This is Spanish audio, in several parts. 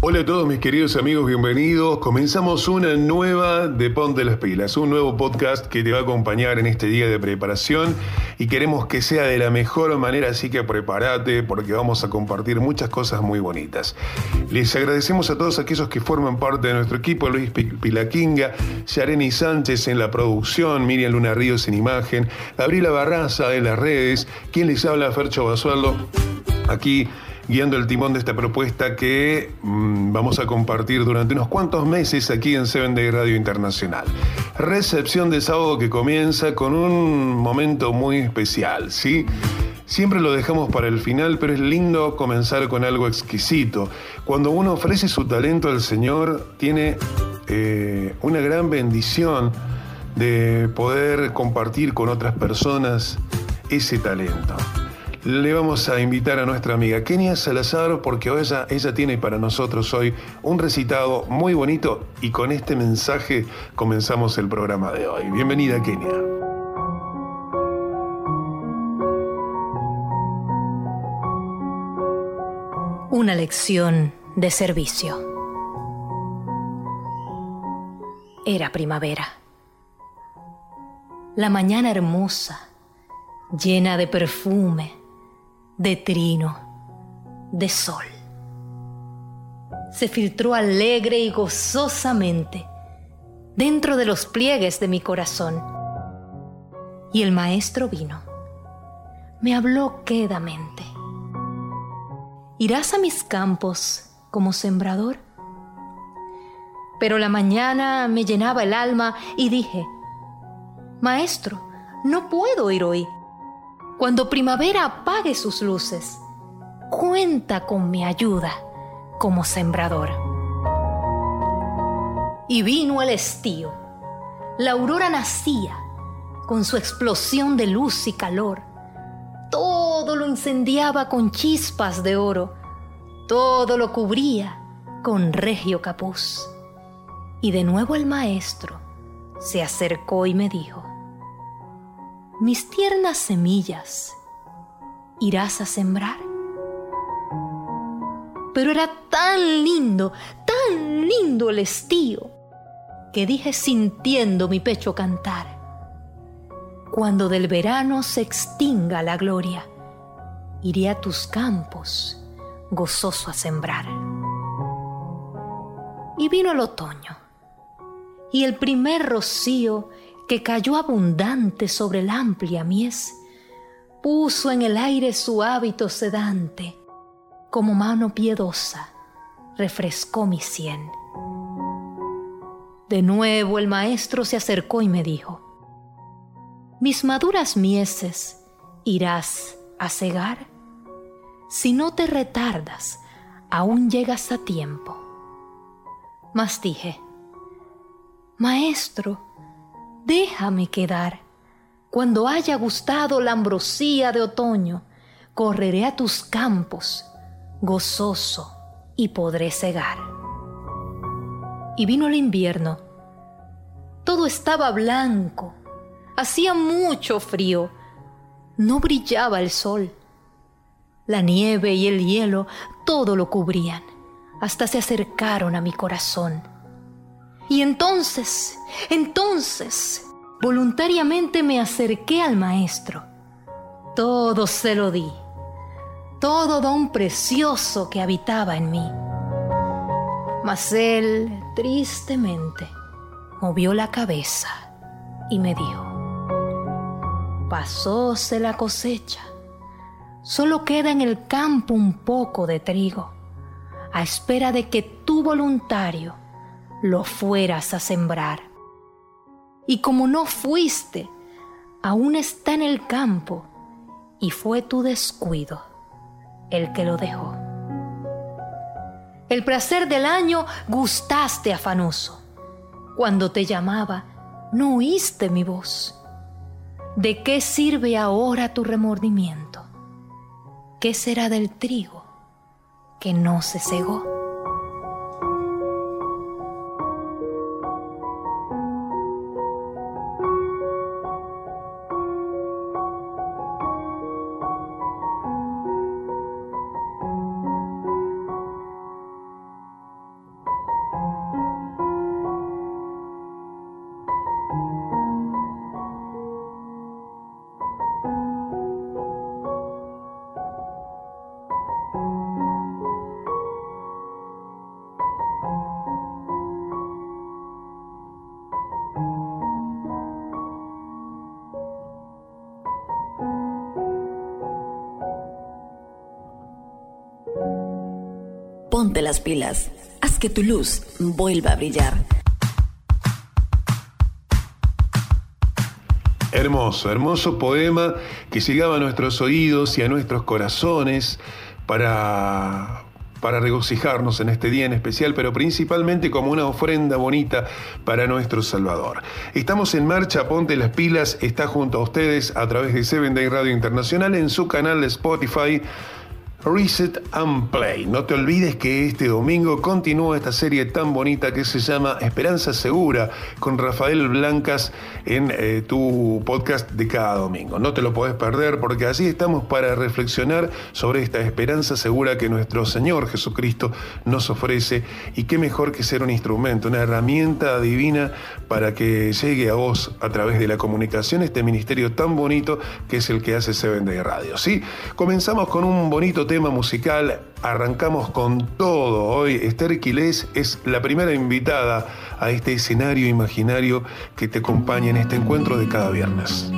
Hola a todos mis queridos amigos, bienvenidos. Comenzamos una nueva de Ponte las Pilas, un nuevo podcast que te va a acompañar en este día de preparación y queremos que sea de la mejor manera, así que prepárate porque vamos a compartir muchas cosas muy bonitas. Les agradecemos a todos aquellos que forman parte de nuestro equipo, Luis Pi- Pilaquinga, Yareni Sánchez en la producción, Miriam Luna Ríos en imagen, Gabriela Barraza en las redes, quien les habla, Fercho Basualdo, aquí guiando el timón de esta propuesta que mm, vamos a compartir durante unos cuantos meses aquí en Seven Day Radio Internacional. Recepción de sábado que comienza con un momento muy especial, ¿sí? Siempre lo dejamos para el final, pero es lindo comenzar con algo exquisito. Cuando uno ofrece su talento al Señor, tiene eh, una gran bendición de poder compartir con otras personas ese talento. Le vamos a invitar a nuestra amiga Kenia Salazar porque ella, tiene para nosotros hoy un recitado muy bonito y con este mensaje comenzamos el programa de hoy. Bienvenida Kenia. Una lección de servicio. Era primavera. La mañana hermosa, llena de perfume, de trino, de sol. Se filtró alegre y gozosamente dentro de los pliegues de mi corazón. Y el maestro vino. Me habló quedamente. ¿Irás a mis campos como sembrador? Pero la mañana me llenaba el alma y dije, Maestro, no puedo ir hoy. Cuando primavera apague sus luces, cuenta con mi ayuda como sembrador. Y vino el estío. La aurora nacía con su explosión de luz y calor todo lo incendiaba con chispas de oro, todo lo cubría con regio capuz. Y de nuevo el maestro se acercó y me dijo, mis tiernas semillas, ¿irás a sembrar? Pero era tan lindo, tan lindo el estío, que dije sintiendo mi pecho cantar cuando del verano se extinga la gloria, iré a tus campos gozoso a sembrar. Y vino el otoño, y el primer rocío que cayó abundante sobre la amplia mies, puso en el aire su hábito sedante, como mano piedosa, refrescó mi sien. De nuevo el maestro se acercó y me dijo, mis maduras mieses irás a cegar? Si no te retardas, aún llegas a tiempo. Mas dije, Maestro, déjame quedar. Cuando haya gustado la ambrosía de otoño, correré a tus campos, gozoso, y podré cegar. Y vino el invierno. Todo estaba blanco, Hacía mucho frío. No brillaba el sol. La nieve y el hielo todo lo cubrían. Hasta se acercaron a mi corazón. Y entonces, entonces, voluntariamente me acerqué al maestro. Todo se lo di. Todo don precioso que habitaba en mí. Mas él, tristemente, movió la cabeza y me dijo, pasóse la cosecha. Solo queda en el campo un poco de trigo, a espera de que tú voluntario lo fueras a sembrar. Y como no fuiste, aún está en el campo, y fue tu descuido el que lo dejó. El placer del año gustaste afanoso. Cuando te llamaba, no oíste mi voz. ¿De qué sirve ahora tu remordimiento? ¿qué será del trigo que no se cegó? Ponte las pilas. Haz que tu luz vuelva a brillar. Hermoso, hermoso poema que llegaba a nuestros oídos y a nuestros corazones para, para regocijarnos en este día en especial, pero principalmente como una ofrenda bonita para nuestro Salvador. Estamos en marcha, ponte las pilas, está junto a ustedes a través de Seven Day Radio Internacional en su canal de Spotify Reset and Play. No te olvides que este domingo continúa esta serie tan bonita que se llama Esperanza Segura con Rafael Blancas en eh, tu podcast de cada domingo. No te lo podés perder porque así estamos para reflexionar sobre esta esperanza segura que nuestro Señor Jesucristo nos ofrece y qué mejor que ser un instrumento, una herramienta divina para que llegue a vos a través de la comunicación este ministerio tan bonito que es el que hace Seven Day Radio. ¿sí? Comenzamos con un bonito tema musical, arrancamos con todo. Hoy Esther Quilés es la primera invitada a este escenario imaginario que te acompaña en este encuentro de cada viernes.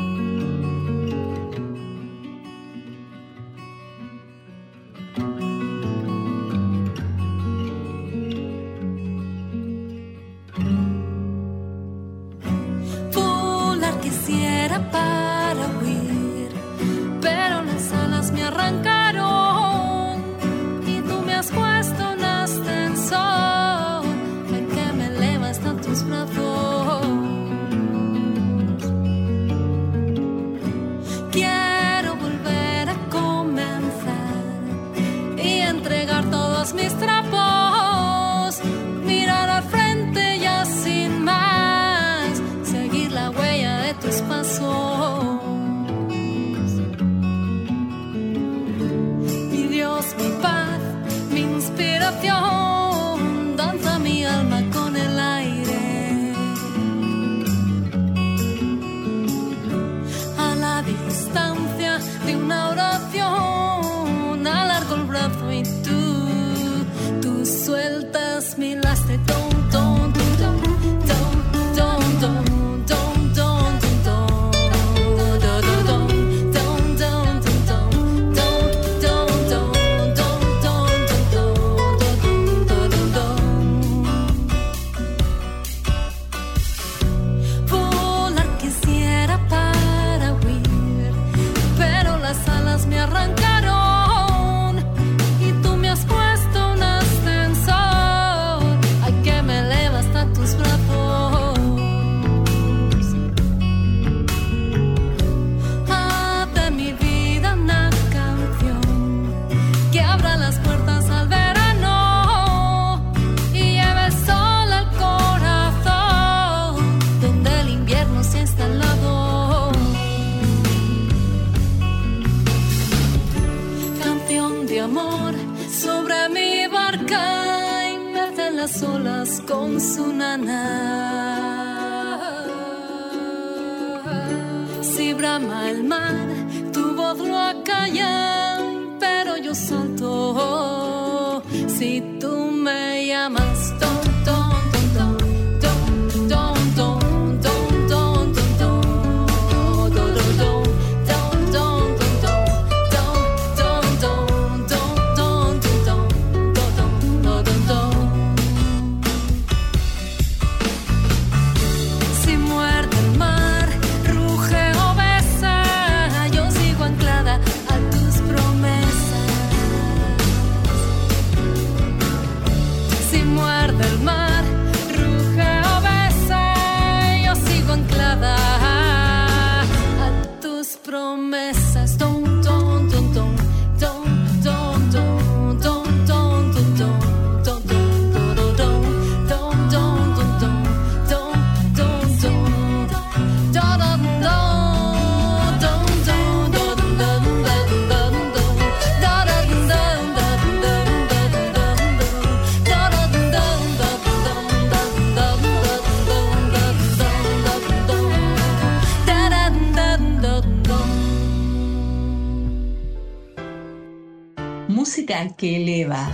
Música que eleva.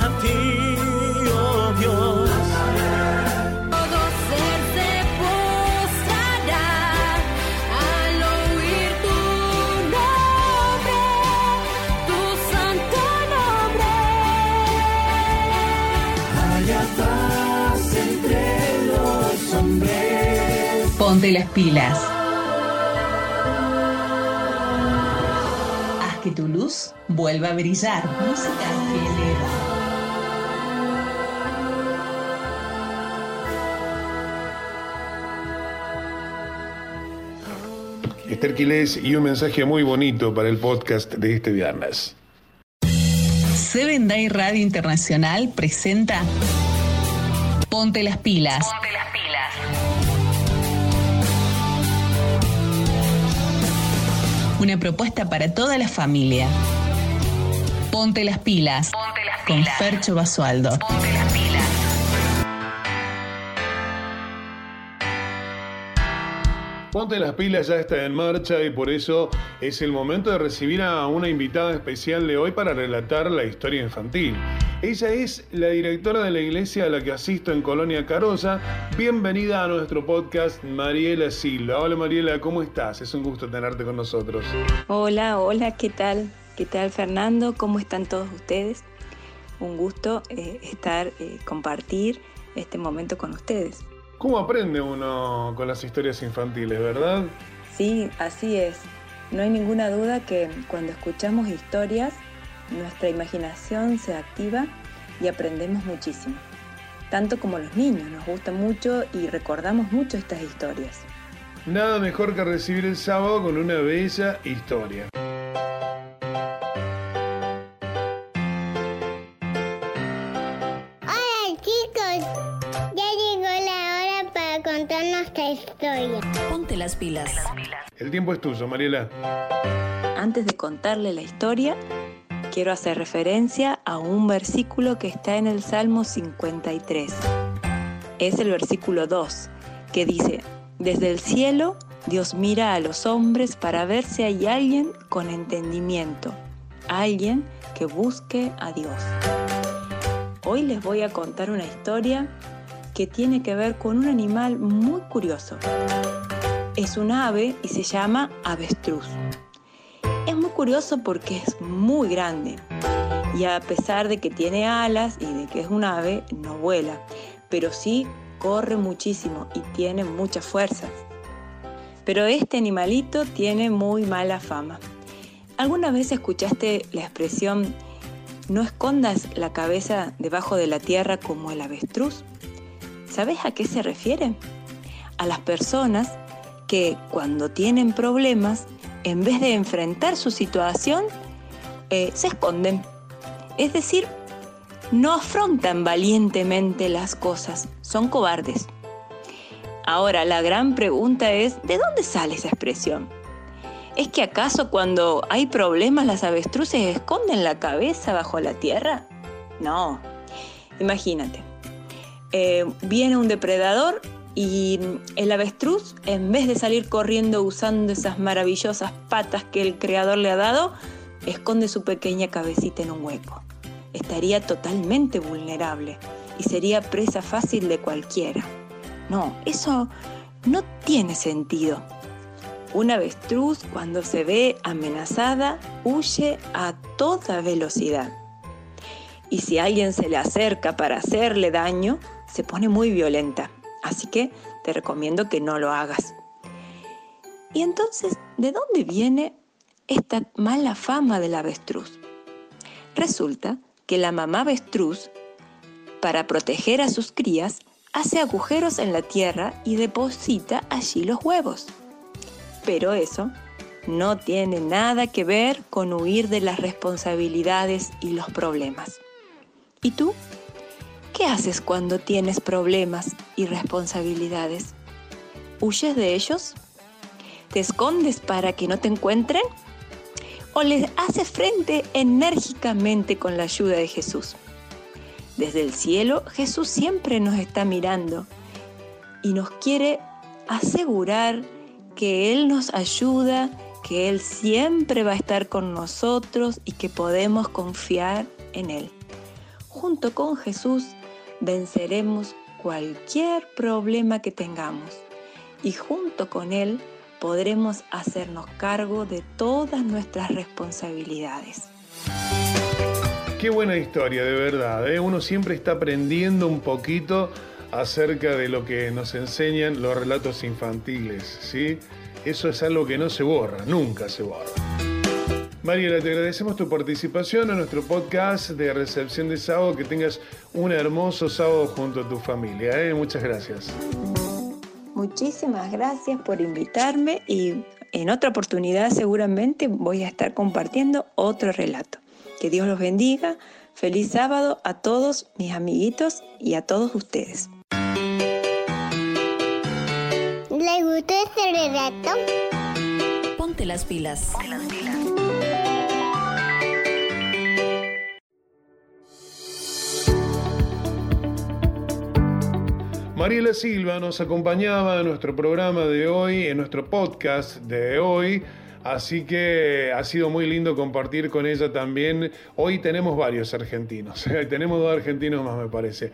A ti, oh Dios. Todo ser se postrará al oír tu nombre, tu santo nombre. Allá vas entre los hombres. Ponte las pilas. Luz vuelva a brillar. Música que eleva. Esther Quiles y un mensaje muy bonito para el podcast de este viernes. Seven Day Radio Internacional presenta Ponte las pilas. Ponte las pilas. Una propuesta para toda la familia. Ponte las pilas. Ponte las pilas. Con Fercho Basualdo. Ponte las pilas. Ponte las pilas ya está en marcha y por eso es el momento de recibir a una invitada especial de hoy para relatar la historia infantil. Ella es la directora de la iglesia a la que asisto en Colonia Carolla. Bienvenida a nuestro podcast, Mariela Silva. Hola Mariela, ¿cómo estás? Es un gusto tenerte con nosotros. Hola, hola, ¿qué tal? ¿Qué tal Fernando? ¿Cómo están todos ustedes? Un gusto eh, estar, eh, compartir este momento con ustedes. ¿Cómo aprende uno con las historias infantiles, verdad? Sí, así es. No hay ninguna duda que cuando escuchamos historias, nuestra imaginación se activa y aprendemos muchísimo. Tanto como los niños, nos gusta mucho y recordamos mucho estas historias. Nada mejor que recibir el sábado con una bella historia. Nuestra historia. Ponte las pilas. El tiempo es tuyo, Mariela. Antes de contarle la historia, quiero hacer referencia a un versículo que está en el Salmo 53. Es el versículo 2, que dice, desde el cielo Dios mira a los hombres para ver si hay alguien con entendimiento, alguien que busque a Dios. Hoy les voy a contar una historia que tiene que ver con un animal muy curioso. Es un ave y se llama avestruz. Es muy curioso porque es muy grande y a pesar de que tiene alas y de que es un ave, no vuela, pero sí corre muchísimo y tiene mucha fuerza. Pero este animalito tiene muy mala fama. ¿Alguna vez escuchaste la expresión no escondas la cabeza debajo de la tierra como el avestruz? ¿Sabes a qué se refiere? A las personas que cuando tienen problemas, en vez de enfrentar su situación, eh, se esconden. Es decir, no afrontan valientemente las cosas, son cobardes. Ahora, la gran pregunta es, ¿de dónde sale esa expresión? ¿Es que acaso cuando hay problemas las avestruces esconden la cabeza bajo la tierra? No. Imagínate, eh, viene un depredador y el avestruz, en vez de salir corriendo usando esas maravillosas patas que el creador le ha dado, esconde su pequeña cabecita en un hueco. Estaría totalmente vulnerable y sería presa fácil de cualquiera. No, eso no tiene sentido. Una avestruz cuando se ve amenazada huye a toda velocidad. Y si alguien se le acerca para hacerle daño, se pone muy violenta. Así que te recomiendo que no lo hagas. Y entonces, ¿de dónde viene esta mala fama del avestruz? Resulta que la mamá avestruz, para proteger a sus crías, hace agujeros en la tierra y deposita allí los huevos. Pero eso no tiene nada que ver con huir de las responsabilidades y los problemas. ¿Y tú? ¿Qué haces cuando tienes problemas y responsabilidades? ¿Huyes de ellos? ¿Te escondes para que no te encuentren? ¿O les haces frente enérgicamente con la ayuda de Jesús? Desde el cielo Jesús siempre nos está mirando y nos quiere asegurar que Él nos ayuda que Él siempre va a estar con nosotros y que podemos confiar en Él. Junto con Jesús venceremos cualquier problema que tengamos y junto con Él podremos hacernos cargo de todas nuestras responsabilidades. Qué buena historia, de verdad. ¿eh? Uno siempre está aprendiendo un poquito acerca de lo que nos enseñan los relatos infantiles, ¿sí? Eso es algo que no se borra, nunca se borra. Mariela, te agradecemos tu participación en nuestro podcast de recepción de sábado. Que tengas un hermoso sábado junto a tu familia. ¿eh? Muchas gracias. Muchísimas gracias por invitarme y en otra oportunidad seguramente voy a estar compartiendo otro relato. Que Dios los bendiga. Feliz sábado a todos mis amiguitos y a todos ustedes. ¿Le gustó este relato? Ponte las pilas. Mariela Silva nos acompañaba en nuestro programa de hoy, en nuestro podcast de hoy. Así que ha sido muy lindo compartir con ella también. Hoy tenemos varios argentinos. tenemos dos argentinos más, me parece.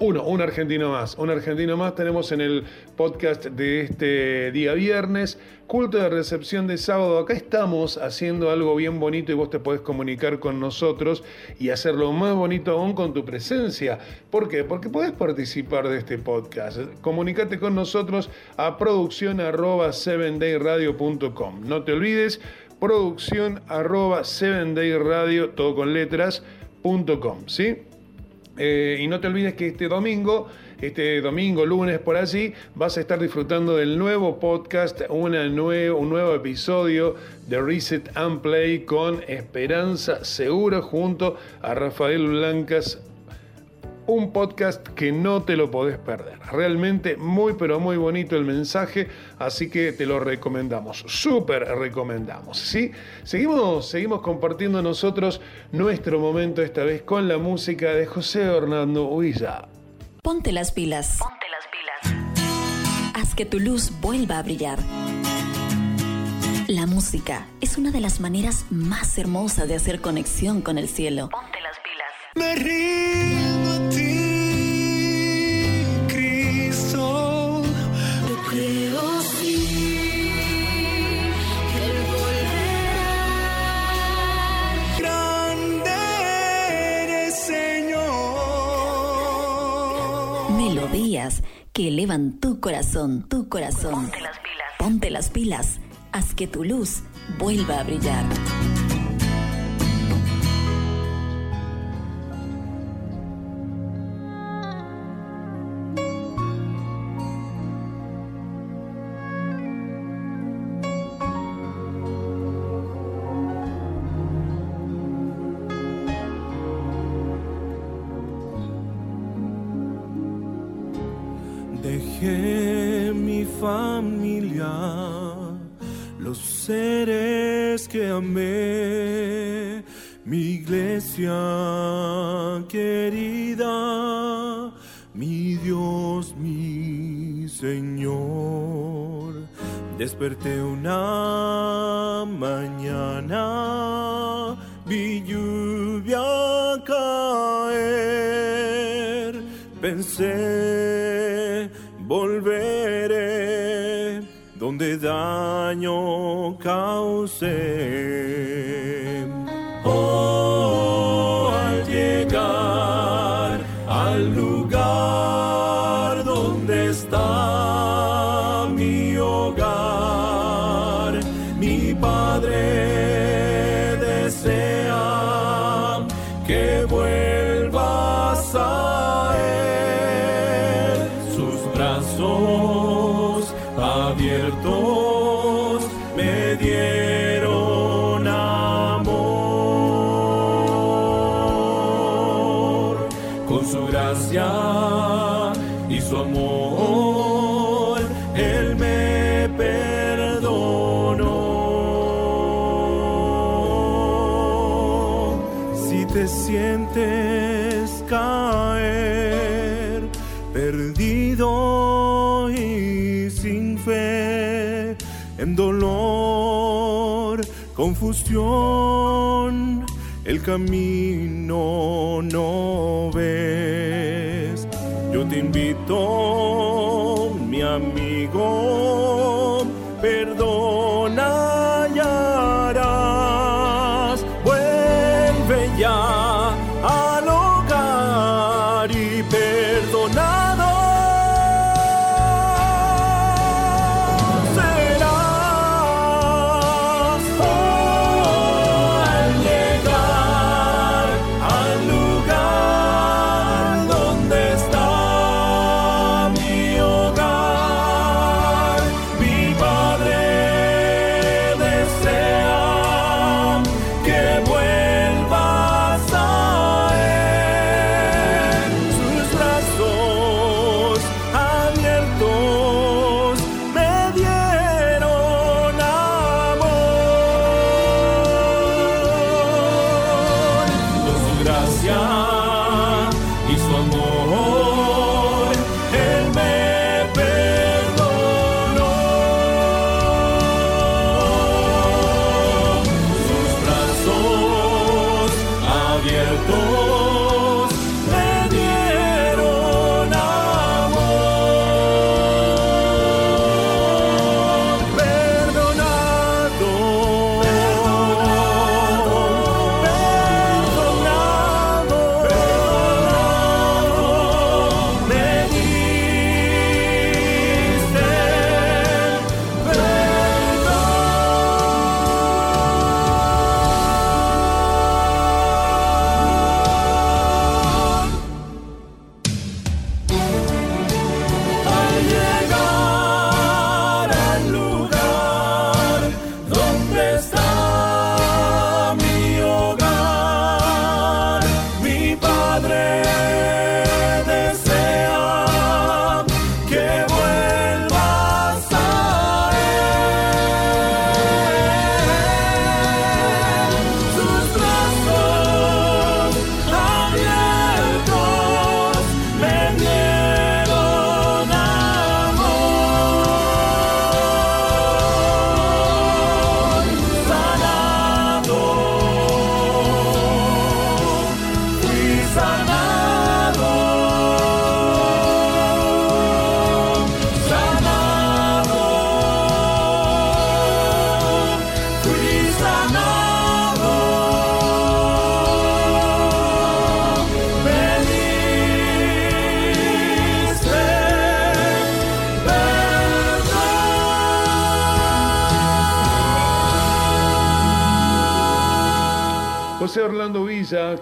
Uno, un argentino más. Un argentino más tenemos en el podcast de este día viernes. Culto de recepción de sábado. Acá estamos haciendo algo bien bonito y vos te podés comunicar con nosotros y hacerlo más bonito aún con tu presencia. ¿Por qué? Porque podés participar de este podcast. Comunicate con nosotros a producción arroba 7dayradio.com. No te olvides, producción arroba 7dayradio, todo con letras, punto com, ¿sí? Eh, y no te olvides que este domingo, este domingo, lunes por allí, vas a estar disfrutando del nuevo podcast, una un nuevo episodio de Reset and Play con Esperanza Segura junto a Rafael Blancas. Un podcast que no te lo podés perder. Realmente muy pero muy bonito el mensaje, así que te lo recomendamos, súper recomendamos. ¿sí? Seguimos, seguimos compartiendo nosotros nuestro momento esta vez con la música de José Hernando Huilla. Ponte las pilas. Ponte las pilas. Haz que tu luz vuelva a brillar. La música es una de las maneras más hermosas de hacer conexión con el cielo. Ponte las pilas. Me rindo Melodías que elevan tu corazón, tu corazón. Ponte las pilas. Ponte las pilas. Haz que tu luz vuelva a brillar. Desperté una mañana, vi lluvia caer, pensé, volveré donde daño causé. El camino no ves. Yo te invito,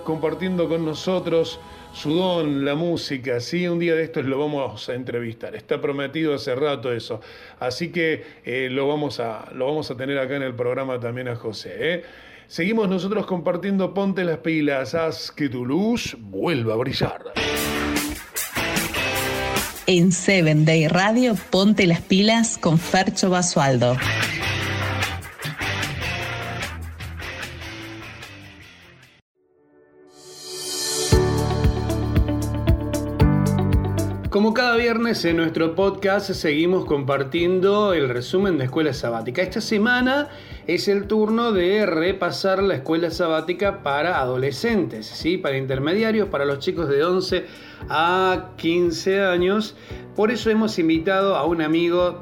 Compartiendo con nosotros su don, la música, ¿sí? Un día de estos lo vamos a entrevistar. Está prometido hace rato eso. Así que eh, lo, vamos a, lo vamos a tener acá en el programa también a José. ¿eh? Seguimos nosotros compartiendo Ponte las pilas, haz que tu luz vuelva a brillar. En Seven Day Radio, ponte las pilas con Fercho Basualdo. Como cada viernes en nuestro podcast seguimos compartiendo el resumen de escuela sabática. Esta semana es el turno de repasar la escuela sabática para adolescentes, ¿sí? para intermediarios, para los chicos de 11 a 15 años. Por eso hemos invitado a un amigo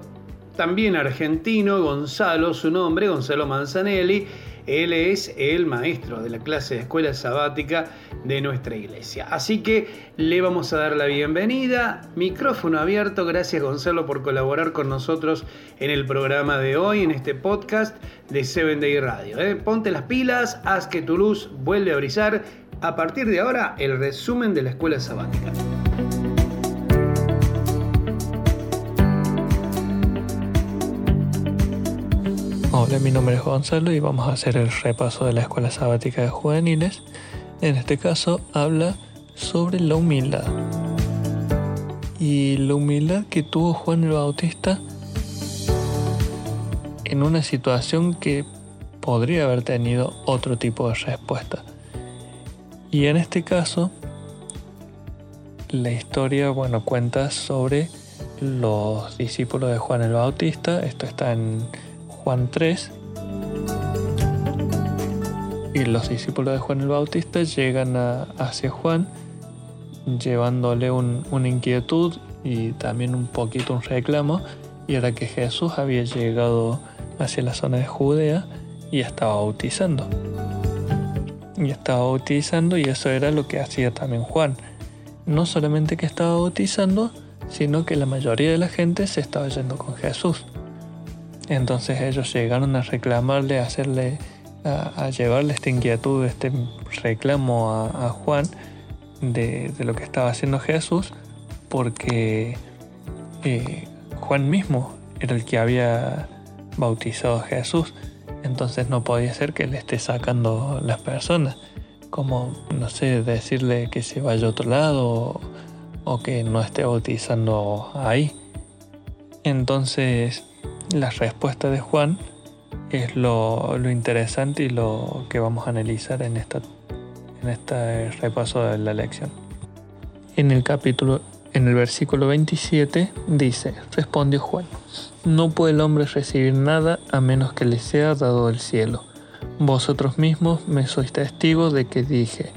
también argentino, Gonzalo, su nombre, Gonzalo Manzanelli. Él es el maestro de la clase de escuela sabática de nuestra iglesia. Así que le vamos a dar la bienvenida. Micrófono abierto. Gracias Gonzalo por colaborar con nosotros en el programa de hoy, en este podcast de Seven Day Radio. ¿eh? Ponte las pilas, haz que tu luz vuelva a brillar. A partir de ahora, el resumen de la escuela sabática. Hola, mi nombre es Gonzalo y vamos a hacer el repaso de la Escuela Sabática de Juveniles. En este caso habla sobre la humildad. Y la humildad que tuvo Juan el Bautista en una situación que podría haber tenido otro tipo de respuesta. Y en este caso, la historia, bueno, cuenta sobre los discípulos de Juan el Bautista. Esto está en Juan 3. y los discípulos de Juan el Bautista llegan a- hacia Juan llevándole un- una inquietud y también un poquito un reclamo y era que Jesús había llegado hacia la zona de Judea y estaba bautizando. Y estaba bautizando y eso era lo que hacía también Juan. No solamente que estaba bautizando, sino que la mayoría de la gente se estaba yendo con Jesús. Entonces ellos llegaron a reclamarle, a hacerle, a, llevarle esta inquietud, este reclamo a, Juan de, lo que estaba haciendo Jesús, porque eh, Juan mismo era el que había bautizado a Jesús, entonces no podía ser que le esté sacando las personas, como, no sé, decirle que se vaya a otro lado o que no esté bautizando ahí. Entonces, la respuesta de Juan es lo, interesante y lo que vamos a analizar en, esta, en este repaso de la lección. En el capítulo, en el versículo 27 dice, respondió Juan, no puede el hombre recibir nada a menos que le sea dado del cielo. Vosotros mismos me sois testigos de que dije,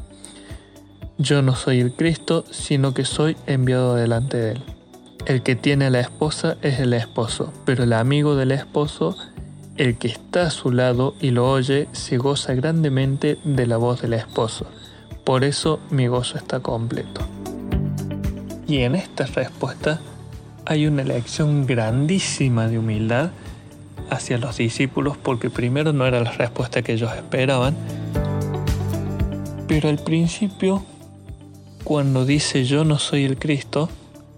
yo no soy el Cristo, sino que soy enviado delante de él. El que tiene a la esposa es el esposo, pero el amigo del esposo, el que está a su lado y lo oye, se goza grandemente de la voz del esposo. Por eso mi gozo está completo. Y en esta respuesta hay una lección grandísima de humildad hacia los discípulos porque primero no era la respuesta que ellos esperaban, pero al principio, cuando dice yo no soy el Cristo,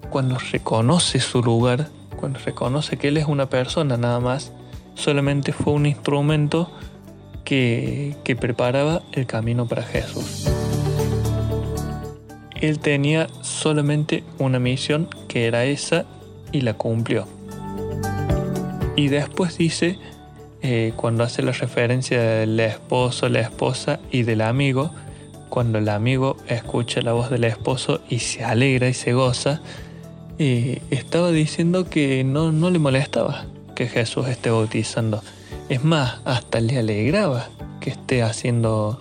cuando reconoce su lugar, cuando reconoce que Él es una persona nada más, solamente fue un instrumento que, que preparaba el camino para Jesús. Él tenía solamente una misión que era esa y la cumplió. Y después dice, eh, cuando hace la referencia del esposo, la esposa y del amigo, cuando el amigo escucha la voz del esposo y se alegra y se goza, estaba diciendo que no, no le molestaba que Jesús esté bautizando. Es más, hasta le alegraba que esté haciendo,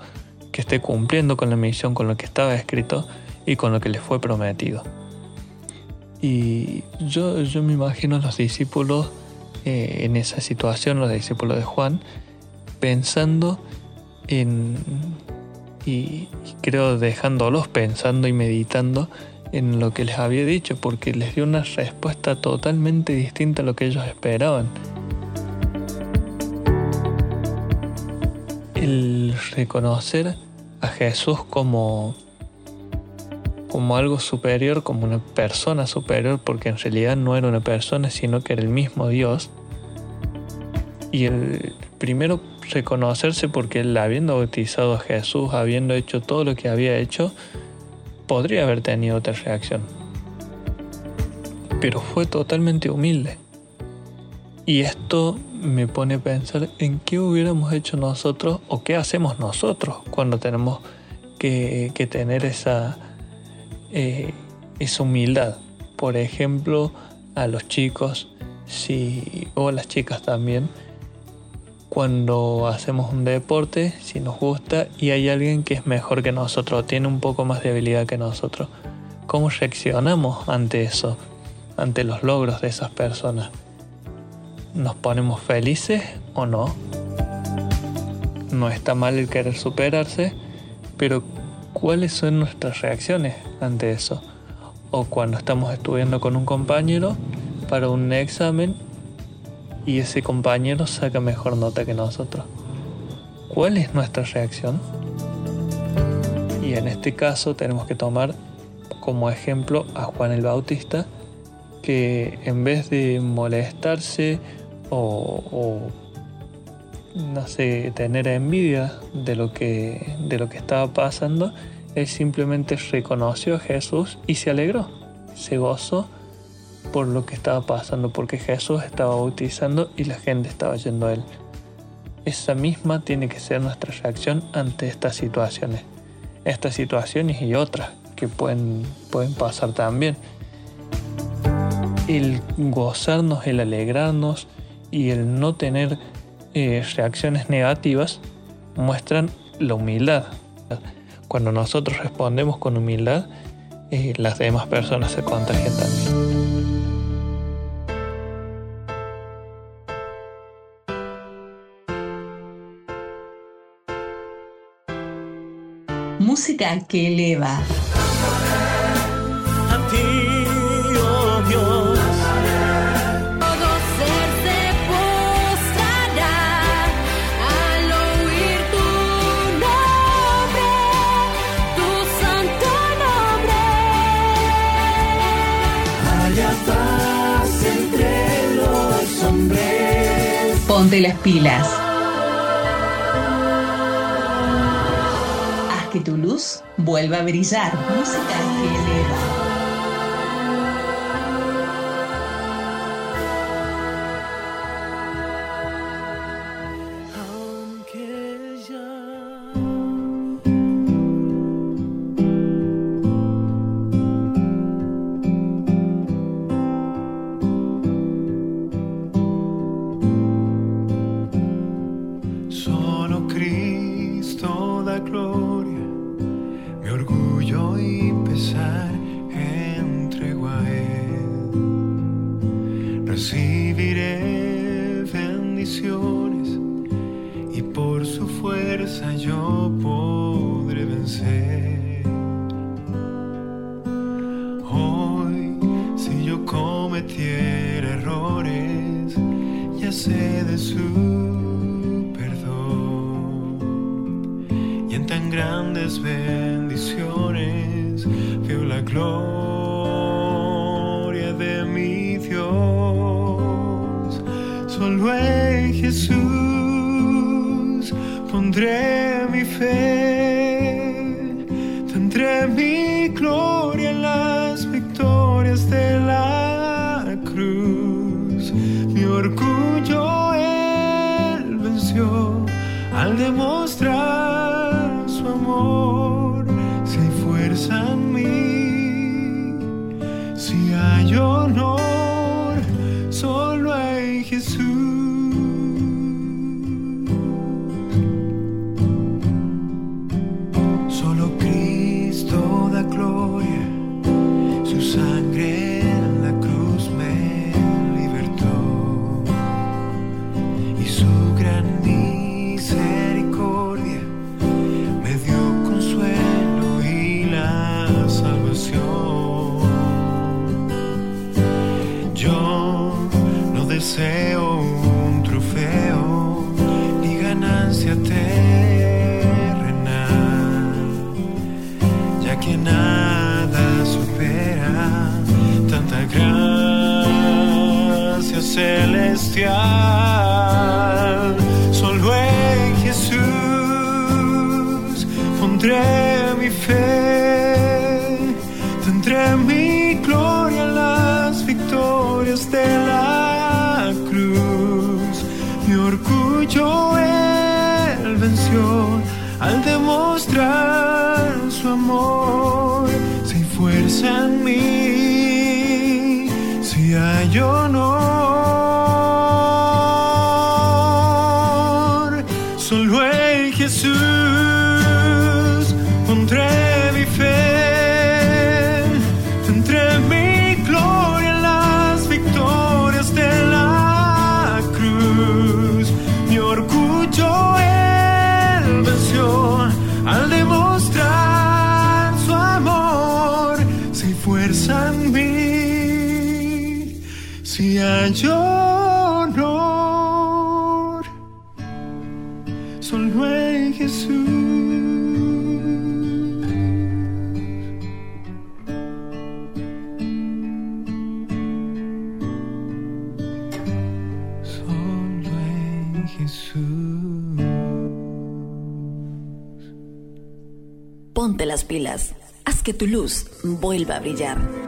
que esté cumpliendo con la misión, con lo que estaba escrito y con lo que le fue prometido. Y yo, yo me imagino a los discípulos eh, en esa situación, los discípulos de Juan, pensando en, y creo dejándolos pensando y meditando en lo que les había dicho, porque les dio una respuesta totalmente distinta a lo que ellos esperaban. El reconocer a Jesús como, como algo superior, como una persona superior, porque en realidad no era una persona, sino que era el mismo Dios. Y el primero reconocerse porque él habiendo bautizado a Jesús, habiendo hecho todo lo que había hecho, podría haber tenido otra reacción. Pero fue totalmente humilde. Y esto me pone a pensar en qué hubiéramos hecho nosotros o qué hacemos nosotros cuando tenemos que, tener esa, eh, esa humildad. Por ejemplo, a los chicos si, o a las chicas también, cuando hacemos un deporte, si nos gusta y hay alguien que es mejor que nosotros, tiene un poco más de habilidad que nosotros, ¿cómo reaccionamos ante eso? Ante los logros de esas personas. ¿Nos ponemos felices o no? No está mal el querer superarse, pero ¿cuáles son nuestras reacciones ante eso? O cuando estamos estudiando con un compañero para un examen y ese compañero saca mejor nota que nosotros. ¿Cuál es nuestra reacción? Y en este caso tenemos que tomar como ejemplo a Juan el Bautista, que en vez de molestarse o, no sé, tener envidia de lo, que, de lo que estaba pasando, él simplemente reconoció a Jesús y se alegró, se gozó por lo que estaba pasando, porque Jesús estaba bautizando y la gente estaba yendo a él. Esa misma tiene que ser nuestra reacción ante estas situaciones. Estas situaciones y otras que pueden, pueden pasar también. El gozarnos, el alegrarnos y el no tener eh, reacciones negativas muestran la humildad. Cuando nosotros respondemos con humildad, eh, las demás personas se contagian también. música que eleva. A ti, oh Dios. Todo ser se postrará al oír tu nombre, tu santo nombre. Haya paz entre los hombres. Ponte las pilas. que tu luz vuelva a brillar. Música que eleva. mostrar su amor, si hay fuerza en mí, si hay honor. pilas. Haz que tu luz vuelva a brillar.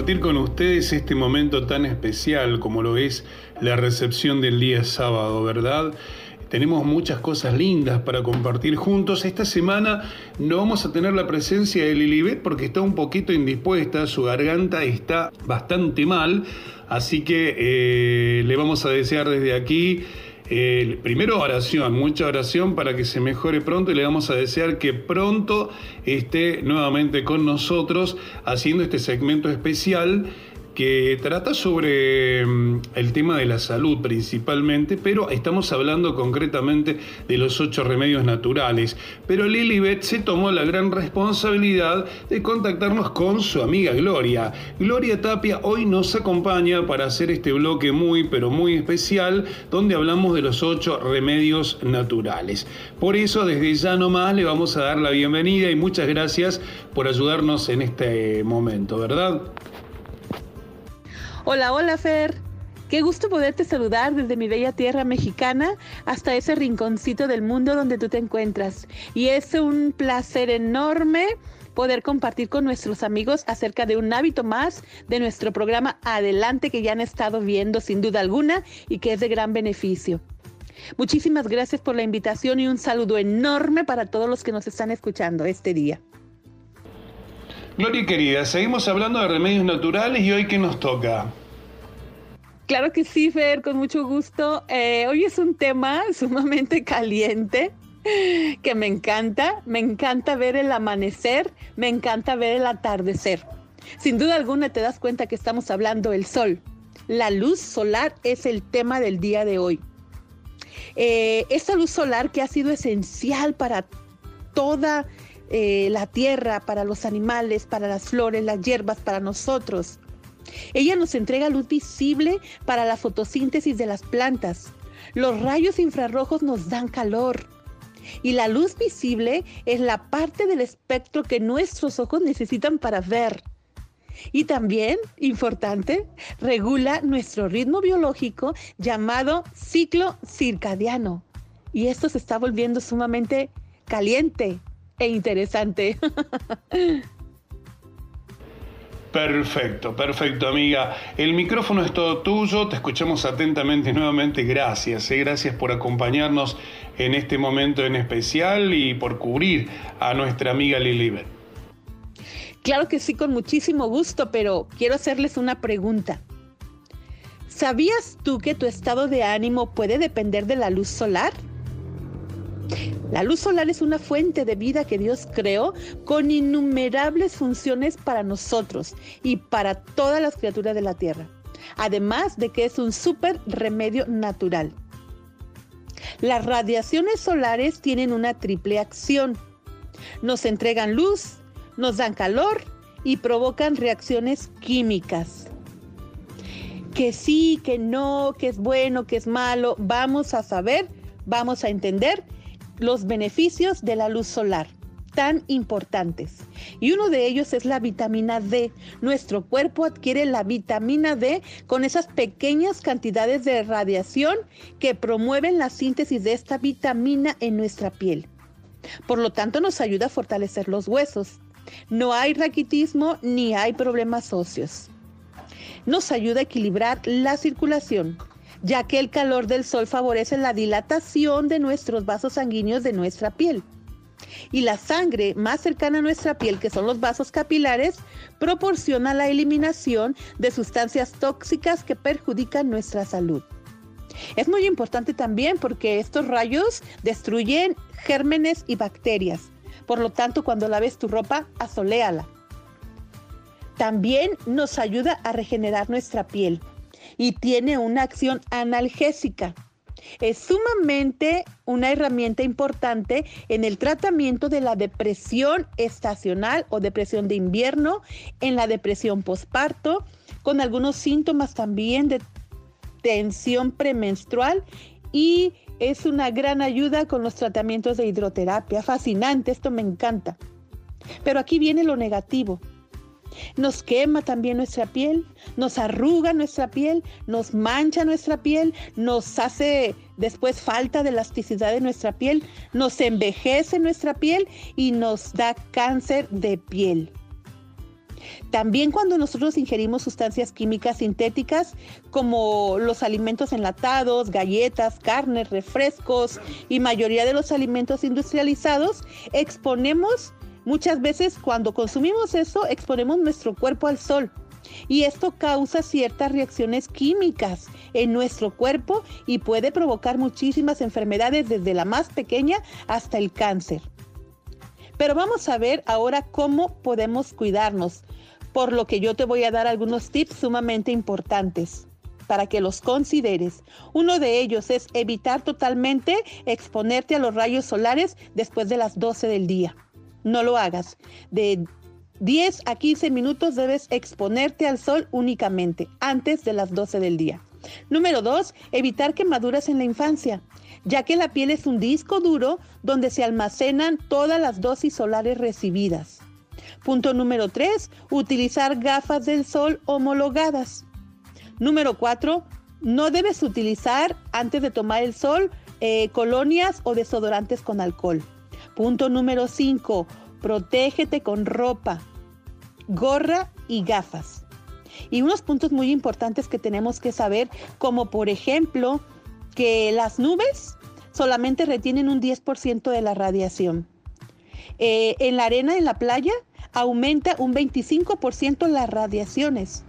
Compartir con ustedes este momento tan especial como lo es la recepción del día sábado, ¿verdad? Tenemos muchas cosas lindas para compartir juntos. Esta semana no vamos a tener la presencia de Lilibet porque está un poquito indispuesta, su garganta está bastante mal, así que eh, le vamos a desear desde aquí primero oración, mucha oración para que se mejore pronto y le vamos a desear que pronto esté nuevamente con nosotros haciendo este segmento especial que trata sobre mm, el tema de la salud principalmente, pero estamos hablando concretamente de los ocho remedios naturales. Pero Lilibet se tomó la gran responsabilidad de contactarnos con su amiga Gloria. Gloria Tapia hoy nos acompaña para hacer este bloque muy, pero muy especial, donde hablamos de los ocho remedios naturales. Por eso, desde ya nomás le vamos a dar la bienvenida y muchas gracias por ayudarnos en este momento, ¿verdad? Hola, hola Fer. Qué gusto poderte saludar desde mi bella tierra mexicana hasta ese rinconcito del mundo donde tú te encuentras. Y es un placer enorme poder compartir con nuestros amigos acerca de un hábito más de nuestro programa Adelante que ya han estado viendo sin duda alguna y que es de gran beneficio. Muchísimas gracias por la invitación y un saludo enorme para todos los que nos están escuchando este día. Gloria querida, seguimos hablando de remedios naturales y hoy qué nos toca. Claro que sí, Fer, con mucho gusto. Eh, hoy es un tema sumamente caliente que me encanta. Me encanta ver el amanecer, me encanta ver el atardecer. Sin duda alguna te das cuenta que estamos hablando del sol. La luz solar es el tema del día de hoy. Eh, esta luz solar que ha sido esencial para toda eh, la tierra, para los animales, para las flores, las hierbas, para nosotros. Ella nos entrega luz visible para la fotosíntesis de las plantas. Los rayos infrarrojos nos dan calor. Y la luz visible es la parte del espectro que nuestros ojos necesitan para ver. Y también, importante, regula nuestro ritmo biológico llamado ciclo circadiano. Y esto se está volviendo sumamente caliente e interesante. Perfecto, perfecto, amiga. El micrófono es todo tuyo, te escuchamos atentamente nuevamente. Gracias, eh, gracias por acompañarnos en este momento en especial y por cubrir a nuestra amiga Lilibet. Claro que sí, con muchísimo gusto, pero quiero hacerles una pregunta. ¿Sabías tú que tu estado de ánimo puede depender de la luz solar? La luz solar es una fuente de vida que Dios creó con innumerables funciones para nosotros y para todas las criaturas de la Tierra. Además de que es un súper remedio natural. Las radiaciones solares tienen una triple acción. Nos entregan luz, nos dan calor y provocan reacciones químicas. Que sí, que no, que es bueno, que es malo, vamos a saber, vamos a entender los beneficios de la luz solar tan importantes. Y uno de ellos es la vitamina D. Nuestro cuerpo adquiere la vitamina D con esas pequeñas cantidades de radiación que promueven la síntesis de esta vitamina en nuestra piel. Por lo tanto, nos ayuda a fortalecer los huesos. No hay raquitismo ni hay problemas óseos. Nos ayuda a equilibrar la circulación, ya que el calor del sol favorece la dilatación de nuestros vasos sanguíneos de nuestra piel. Y la sangre más cercana a nuestra piel, que son los vasos capilares, proporciona la eliminación de sustancias tóxicas que perjudican nuestra salud. Es muy importante también porque estos rayos destruyen gérmenes y bacterias. Por lo tanto, cuando laves tu ropa, asoléala. También nos ayuda a regenerar nuestra piel y tiene una acción analgésica. Es sumamente una herramienta importante en el tratamiento de la depresión estacional o depresión de invierno, en la depresión posparto, con algunos síntomas también de tensión premenstrual y es una gran ayuda con los tratamientos de hidroterapia. Fascinante, esto me encanta. Pero aquí viene lo negativo. Nos quema también nuestra piel, nos arruga nuestra piel, nos mancha nuestra piel, nos hace después falta de elasticidad de nuestra piel, nos envejece nuestra piel y nos da cáncer de piel. También cuando nosotros ingerimos sustancias químicas sintéticas como los alimentos enlatados, galletas, carnes, refrescos y mayoría de los alimentos industrializados, exponemos muchas veces cuando consumimos eso, exponemos nuestro cuerpo al sol. Y esto causa ciertas reacciones químicas en nuestro cuerpo y puede provocar muchísimas enfermedades desde la más pequeña hasta el cáncer. Pero vamos a ver ahora cómo podemos cuidarnos por lo que yo te voy a dar algunos tips sumamente importantes para que los consideres. Uno de ellos es evitar totalmente exponerte a los rayos solares después de las 12 del día. No lo hagas. De 10 a 15 minutos debes exponerte al sol únicamente antes de las 12 del día. Número 2. Evitar quemaduras en la infancia, ya que la piel es un disco duro donde se almacenan todas las dosis solares recibidas. Punto número 3. Utilizar gafas del sol homologadas. Número 4. No debes utilizar antes de tomar el sol eh, colonias o desodorantes con alcohol. Punto número 5. Protégete con ropa, gorra y gafas. Y unos puntos muy importantes que tenemos que saber, como por ejemplo, que las nubes solamente retienen un 10% de la radiación. Eh, en la arena, en la playa, aumenta un 25% las radiaciones.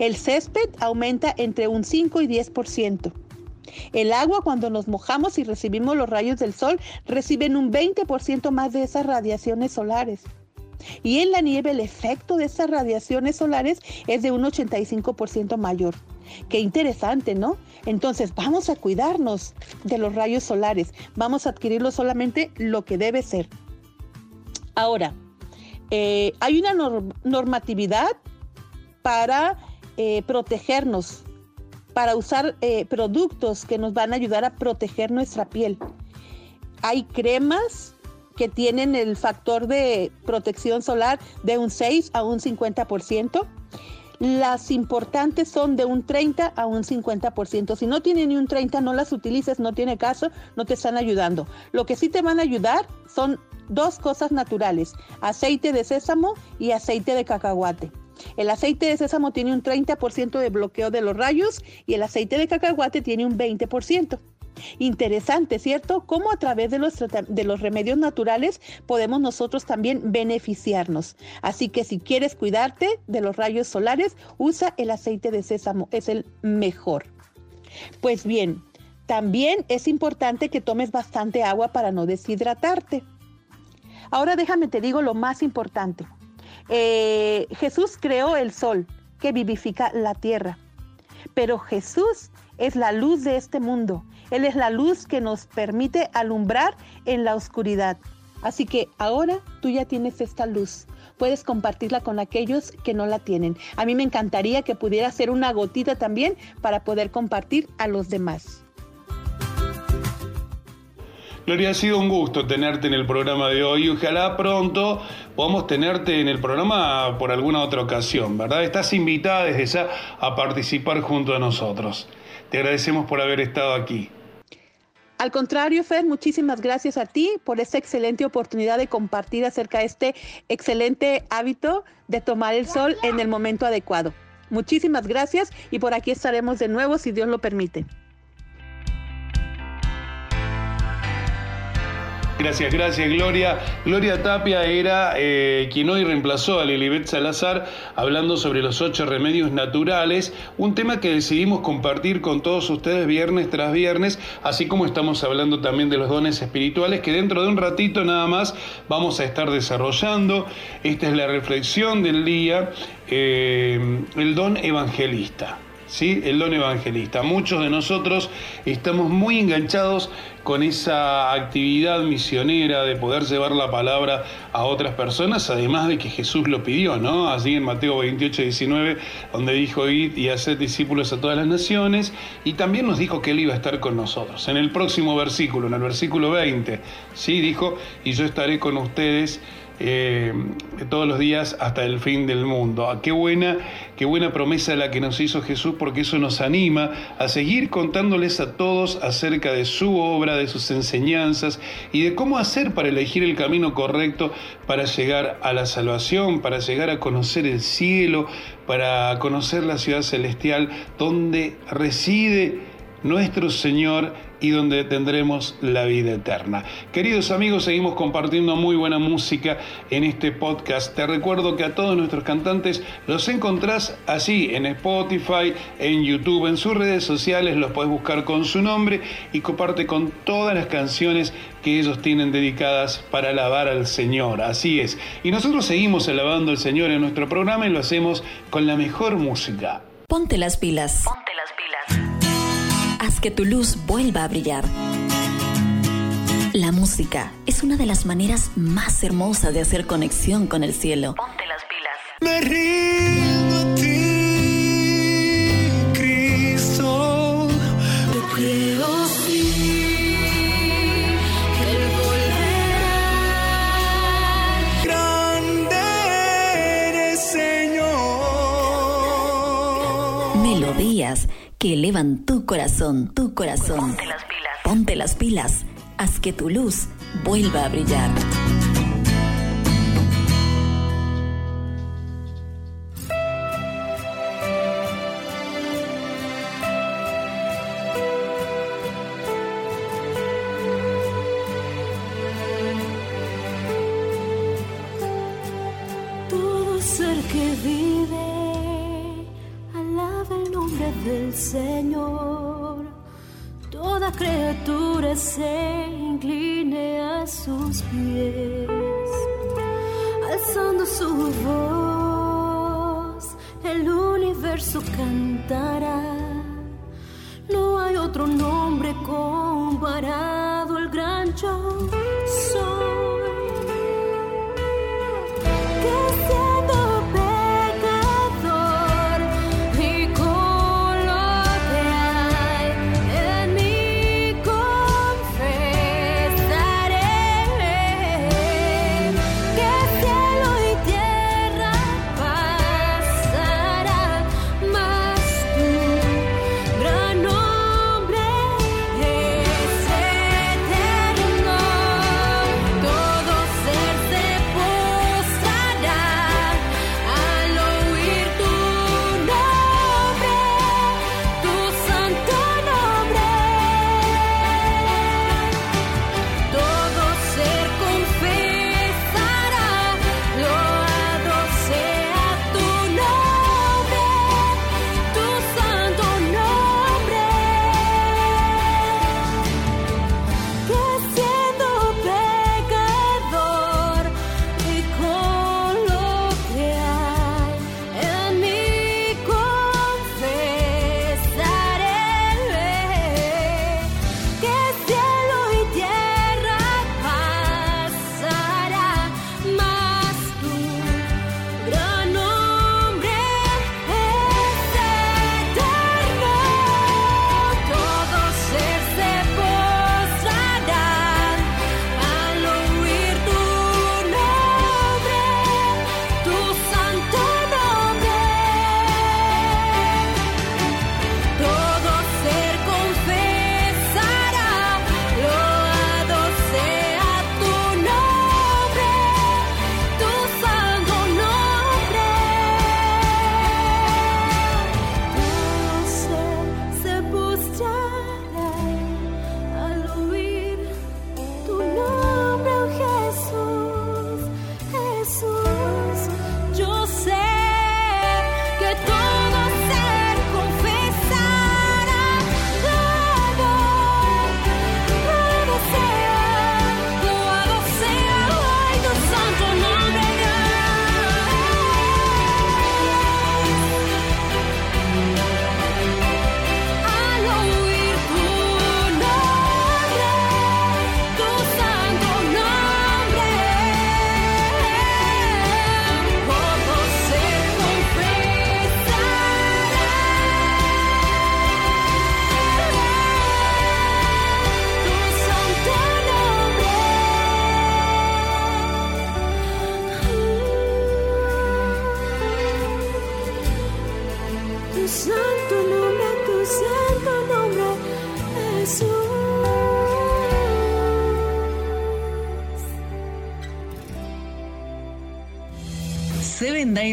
El césped aumenta entre un 5 y 10%. El agua, cuando nos mojamos y recibimos los rayos del sol, reciben un 20% más de esas radiaciones solares. Y en la nieve el efecto de esas radiaciones solares es de un 85% mayor. Qué interesante, ¿no? Entonces vamos a cuidarnos de los rayos solares, vamos a adquirirlo solamente lo que debe ser. Ahora, eh, hay una norm- normatividad para eh, protegernos, para usar eh, productos que nos van a ayudar a proteger nuestra piel. Hay cremas que tienen el factor de protección solar de un 6 a un 50%. Las importantes son de un 30 a un 50%. Si no tienen ni un 30, no las utilices, no tiene caso, no te están ayudando. Lo que sí te van a ayudar son dos cosas naturales, aceite de sésamo y aceite de cacahuate. El aceite de sésamo tiene un 30% de bloqueo de los rayos y el aceite de cacahuate tiene un 20%. Interesante, ¿cierto? Cómo a través de los, trata- de los remedios naturales podemos nosotros también beneficiarnos. Así que si quieres cuidarte de los rayos solares, usa el aceite de sésamo, es el mejor. Pues bien, también es importante que tomes bastante agua para no deshidratarte. Ahora déjame te digo lo más importante. Eh, Jesús creó el sol que vivifica la tierra, pero Jesús es la luz de este mundo. Él es la luz que nos permite alumbrar en la oscuridad. Así que ahora tú ya tienes esta luz. Puedes compartirla con aquellos que no la tienen. A mí me encantaría que pudiera ser una gotita también para poder compartir a los demás. Gloria, ha sido un gusto tenerte en el programa de hoy. Ojalá pronto podamos tenerte en el programa por alguna otra ocasión, ¿verdad? Estás invitada desde ya a participar junto a nosotros. Te agradecemos por haber estado aquí. Al contrario, Fer, muchísimas gracias a ti por esta excelente oportunidad de compartir acerca de este excelente hábito de tomar el sol en el momento adecuado. Muchísimas gracias y por aquí estaremos de nuevo si Dios lo permite. Gracias, gracias Gloria. Gloria Tapia era eh, quien hoy reemplazó a Lilibet Salazar hablando sobre los ocho remedios naturales, un tema que decidimos compartir con todos ustedes viernes tras viernes, así como estamos hablando también de los dones espirituales que dentro de un ratito nada más vamos a estar desarrollando. Esta es la reflexión del día, eh, el don evangelista. ¿Sí? El don evangelista. Muchos de nosotros estamos muy enganchados con esa actividad misionera de poder llevar la palabra a otras personas, además de que Jesús lo pidió, ¿no? Allí en Mateo 28, 19, donde dijo, id y haced discípulos a todas las naciones, y también nos dijo que Él iba a estar con nosotros. En el próximo versículo, en el versículo 20, ¿sí? Dijo, y yo estaré con ustedes eh, todos los días hasta el fin del mundo. Ah, Qué buena, qué buena promesa la que nos hizo Jesús, porque eso nos anima a seguir contándoles a todos acerca de su obra, de sus enseñanzas y de cómo hacer para elegir el camino correcto para llegar a la salvación, para llegar a conocer el cielo, para conocer la ciudad celestial donde reside nuestro Señor y donde tendremos la vida eterna. Queridos amigos, seguimos compartiendo muy buena música en este podcast. Te recuerdo que a todos nuestros cantantes los encontrás así en Spotify, en YouTube, en sus redes sociales, los puedes buscar con su nombre y comparte con todas las canciones que ellos tienen dedicadas para alabar al Señor. Así es. Y nosotros seguimos alabando al Señor en nuestro programa y lo hacemos con la mejor música. Ponte las pilas. Ponte las pilas. Haz que tu luz vuelva a brillar. La música es una de las maneras más hermosas de hacer conexión con el cielo. Ponte las pilas. Me rindo a ti, Cristo. Yo creo sí que Él volverá. Grande eres, Señor. Melodías que elevan tu corazón, tu corazón. Ponte las pilas. Ponte las pilas. Haz que tu luz vuelva a brillar.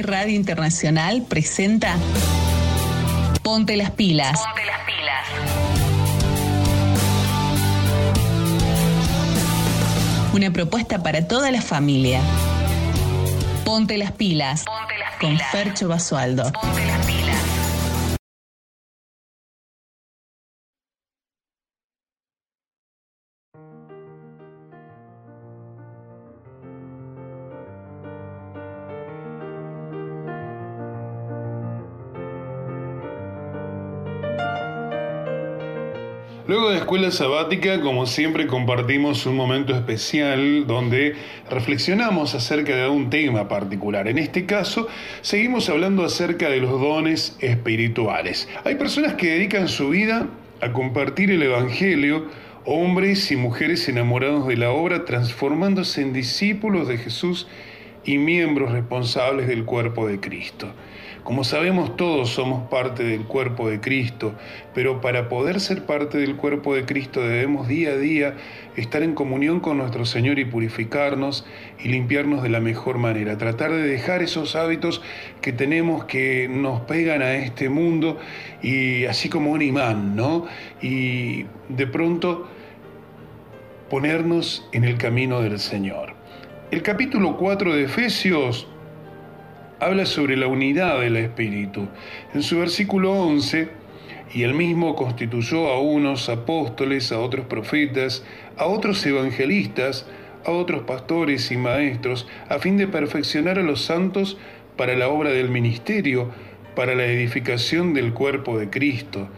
Radio Internacional presenta Ponte las pilas. Ponte las pilas. Una propuesta para toda la familia. Ponte las pilas. Con Fercho Basualdo. Escuela sabática, como siempre, compartimos un momento especial donde reflexionamos acerca de un tema particular. En este caso, seguimos hablando acerca de los dones espirituales. Hay personas que dedican su vida a compartir el Evangelio, hombres y mujeres enamorados de la obra, transformándose en discípulos de Jesús y miembros responsables del cuerpo de Cristo. Como sabemos todos somos parte del cuerpo de Cristo, pero para poder ser parte del cuerpo de Cristo debemos día a día estar en comunión con nuestro Señor y purificarnos y limpiarnos de la mejor manera, tratar de dejar esos hábitos que tenemos que nos pegan a este mundo y así como un imán, ¿no? Y de pronto ponernos en el camino del Señor. El capítulo 4 de Efesios habla sobre la unidad del Espíritu. En su versículo 11, y él mismo constituyó a unos apóstoles, a otros profetas, a otros evangelistas, a otros pastores y maestros, a fin de perfeccionar a los santos para la obra del ministerio, para la edificación del cuerpo de Cristo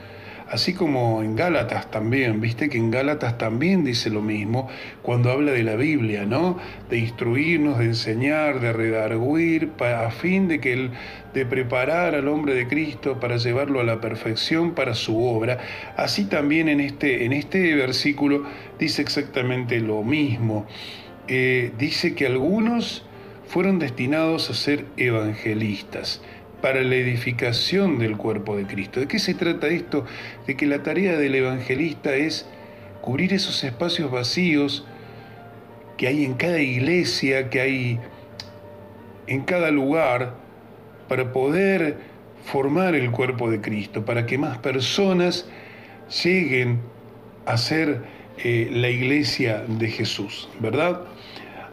Así como en Gálatas también, viste que en Gálatas también dice lo mismo cuando habla de la Biblia, ¿no? De instruirnos, de enseñar, de redarguir, a fin de que el, de preparar al hombre de Cristo para llevarlo a la perfección para su obra. Así también en este, en este versículo dice exactamente lo mismo. Eh, dice que algunos fueron destinados a ser evangelistas para la edificación del cuerpo de Cristo. ¿De qué se trata esto? De que la tarea del evangelista es cubrir esos espacios vacíos que hay en cada iglesia, que hay en cada lugar, para poder formar el cuerpo de Cristo, para que más personas lleguen a ser eh, la iglesia de Jesús, ¿verdad?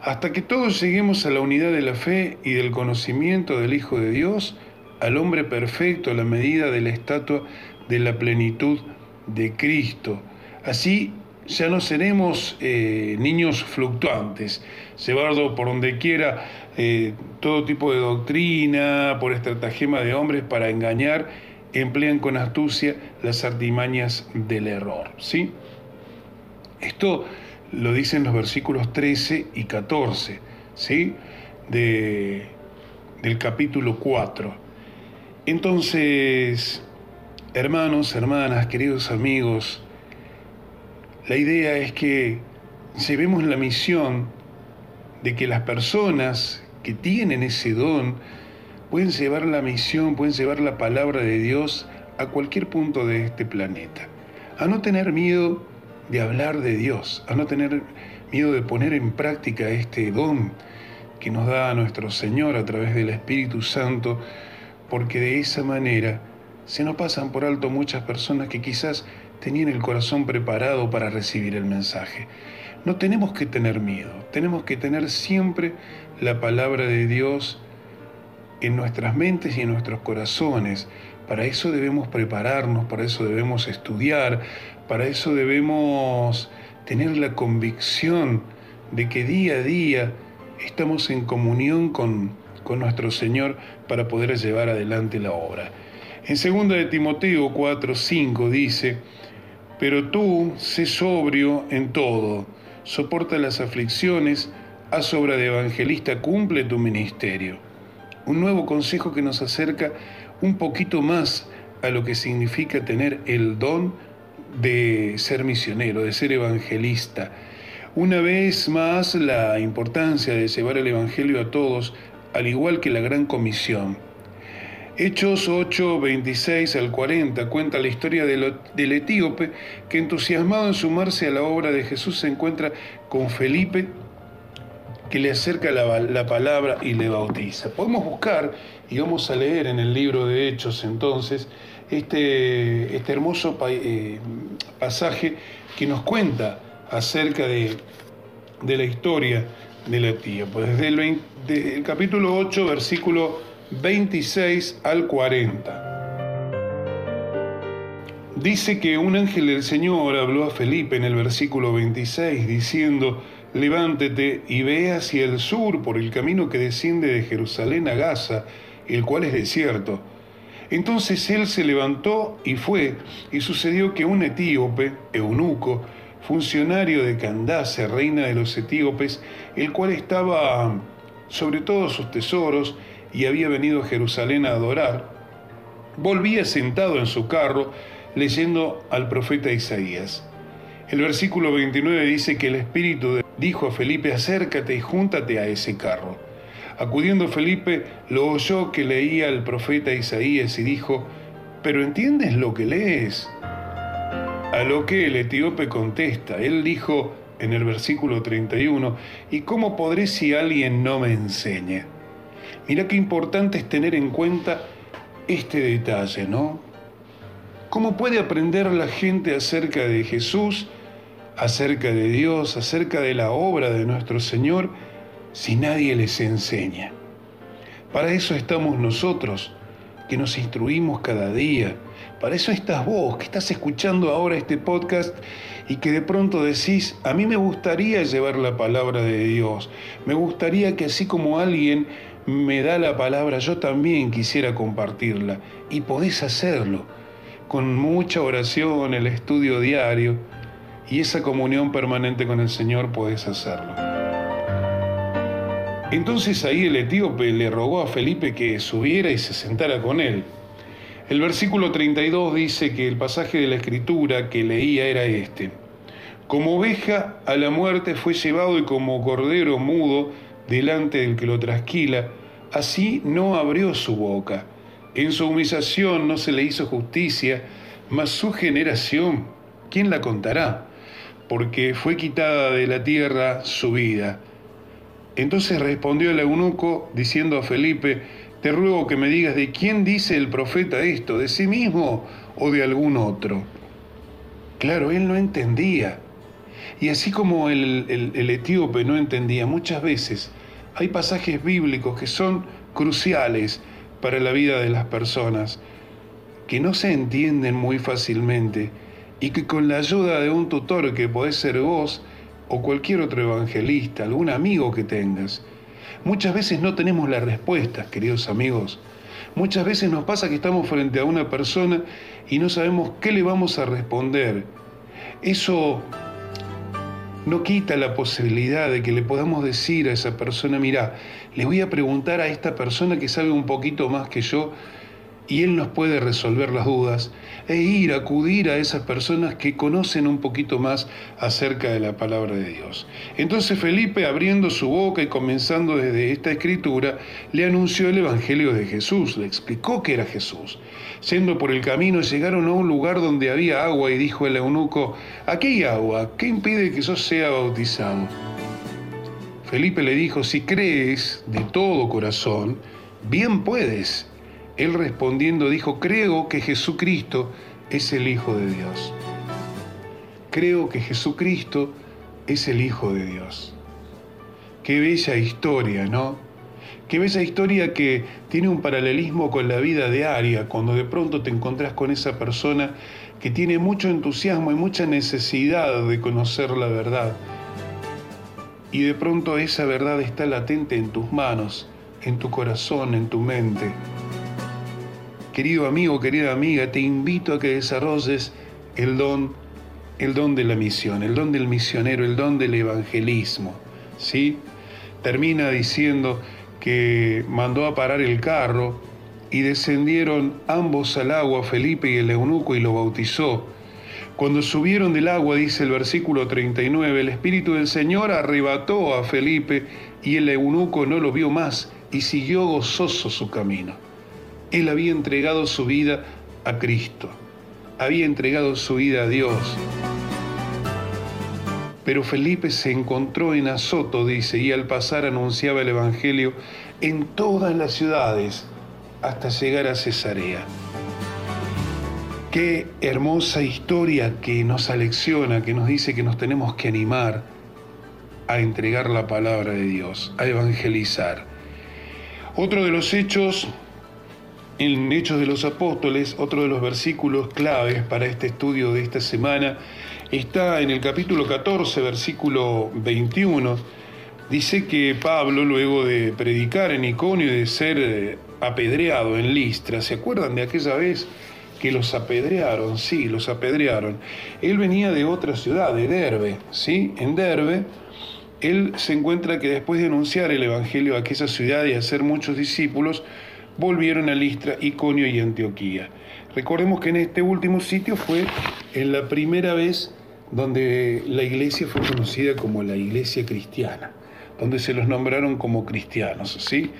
Hasta que todos lleguemos a la unidad de la fe y del conocimiento del Hijo de Dios, al hombre perfecto a la medida de la estatua de la plenitud de Cristo. Así ya no seremos eh, niños fluctuantes, llevando por donde quiera eh, todo tipo de doctrina, por estratagema de hombres para engañar, emplean con astucia las artimañas del error. ¿sí? Esto lo dicen los versículos 13 y 14 ¿sí? de, del capítulo 4. Entonces, hermanos, hermanas, queridos amigos, la idea es que llevemos la misión de que las personas que tienen ese don pueden llevar la misión, pueden llevar la palabra de Dios a cualquier punto de este planeta. A no tener miedo de hablar de Dios, a no tener miedo de poner en práctica este don que nos da nuestro Señor a través del Espíritu Santo porque de esa manera se nos pasan por alto muchas personas que quizás tenían el corazón preparado para recibir el mensaje. No tenemos que tener miedo, tenemos que tener siempre la palabra de Dios en nuestras mentes y en nuestros corazones. Para eso debemos prepararnos, para eso debemos estudiar, para eso debemos tener la convicción de que día a día estamos en comunión con, con nuestro Señor para poder llevar adelante la obra. En 2 de Timoteo 4, 5 dice, pero tú sé sobrio en todo, soporta las aflicciones, haz obra de evangelista, cumple tu ministerio. Un nuevo consejo que nos acerca un poquito más a lo que significa tener el don de ser misionero, de ser evangelista. Una vez más, la importancia de llevar el Evangelio a todos al igual que la Gran Comisión. Hechos 8, 26 al 40 cuenta la historia del, etíope que entusiasmado en sumarse a la obra de Jesús se encuentra con Felipe que le acerca la, palabra y le bautiza. Podemos buscar y vamos a leer en el libro de Hechos entonces este, este hermoso eh, pasaje que nos cuenta acerca de, de la historia de la tía. Pues desde el, capítulo 8, versículo 26 al 40. Dice que un ángel del Señor habló a Felipe en el versículo 26 diciendo, levántate y ve hacia el sur por el camino que desciende de Jerusalén a Gaza, el cual es desierto. Entonces él se levantó y fue, y sucedió que un etíope, eunuco, funcionario de Candace, reina de los etíopes, el cual estaba sobre todos sus tesoros y había venido a Jerusalén a adorar, volvía sentado en su carro leyendo al profeta Isaías. El versículo 29 dice que el Espíritu dijo a Felipe, acércate y júntate a ese carro. Acudiendo Felipe, lo oyó que leía al profeta Isaías y dijo, ¿pero entiendes lo que lees? A lo que el etíope contesta, él dijo en el versículo 31, ¿y cómo podré si alguien no me enseña? Mira qué importante es tener en cuenta este detalle, ¿no? ¿Cómo puede aprender la gente acerca de Jesús, acerca de Dios, acerca de la obra de nuestro Señor, si nadie les enseña? Para eso estamos nosotros, que nos instruimos cada día. Para eso estás vos, que estás escuchando ahora este podcast y que de pronto decís, a mí me gustaría llevar la palabra de Dios. Me gustaría que así como alguien me da la palabra, yo también quisiera compartirla. Y podés hacerlo con mucha oración, el estudio diario y esa comunión permanente con el Señor podés hacerlo. Entonces ahí el etíope le rogó a Felipe que subiera y se sentara con él. El versículo 32 dice que el pasaje de la escritura que leía era este. Como oveja a la muerte fue llevado y como cordero mudo delante del que lo trasquila, así no abrió su boca. En su humillación no se le hizo justicia, mas su generación, ¿quién la contará? Porque fue quitada de la tierra su vida. Entonces respondió el eunuco diciendo a Felipe, te ruego que me digas de quién dice el profeta esto, de sí mismo o de algún otro. Claro, él no entendía. Y así como el, etíope no entendía, muchas veces hay pasajes bíblicos que son cruciales para la vida de las personas, que no se entienden muy fácilmente y que con la ayuda de un tutor que podés ser vos o cualquier otro evangelista, algún amigo que tengas, muchas veces no tenemos las respuestas, queridos amigos. Muchas veces nos pasa que estamos frente a una persona y no sabemos qué le vamos a responder. Eso no quita la posibilidad de que le podamos decir a esa persona, mira, le voy a preguntar a esta persona que sabe un poquito más que yo y él nos puede resolver las dudas e ir acudir a esas personas que conocen un poquito más acerca de la palabra de Dios. Entonces Felipe, abriendo su boca y comenzando desde esta escritura, le anunció el Evangelio de Jesús, le explicó que era Jesús. Siendo por el camino, llegaron a un lugar donde había agua y dijo el eunuco, aquí hay agua, ¿qué impide que yo sea bautizado? Felipe le dijo, si crees de todo corazón, bien puedes. Él respondiendo dijo, creo que Jesucristo es el Hijo de Dios. Creo que Jesucristo es el Hijo de Dios. Qué bella historia, ¿no? Qué bella historia que tiene un paralelismo con la vida diaria, cuando de pronto te encontrás con esa persona que tiene mucho entusiasmo y mucha necesidad de conocer la verdad. Y de pronto esa verdad está latente en tus manos, en tu corazón, en tu mente. Querido amigo, querida amiga, te invito a que desarrolles el don, el don de la misión, el don del misionero, el don del evangelismo. ¿sí? Termina diciendo que mandó a parar el carro y descendieron ambos al agua, Felipe y el eunuco, y lo bautizó. Cuando subieron del agua, dice el versículo 39, el Espíritu del Señor arrebató a Felipe y el eunuco no lo vio más y siguió gozoso su camino. Él había entregado su vida a Cristo, había entregado su vida a Dios. Pero Felipe se encontró en Azoto, dice, y al pasar anunciaba el Evangelio en todas las ciudades hasta llegar a Cesarea. Qué hermosa historia que nos alecciona, que nos dice que nos tenemos que animar a entregar la palabra de Dios, a evangelizar. Otro de los hechos en Hechos de los Apóstoles, otro de los versículos claves para este estudio de esta semana, está en el capítulo 14, versículo 21. Dice que Pablo, luego de predicar en Iconio y de ser eh, apedreado en Listra, ¿se acuerdan de aquella vez que los apedrearon? Sí, los apedrearon. Él venía de otra ciudad, de Derbe, ¿sí? En Derbe, él se encuentra que después de anunciar el Evangelio a aquella ciudad y hacer muchos discípulos, volvieron a Listra, Iconio y Antioquía. Recordemos que en este último sitio fue en la primera vez donde la iglesia fue conocida como la iglesia cristiana, donde se los nombraron como cristianos. ¿sí?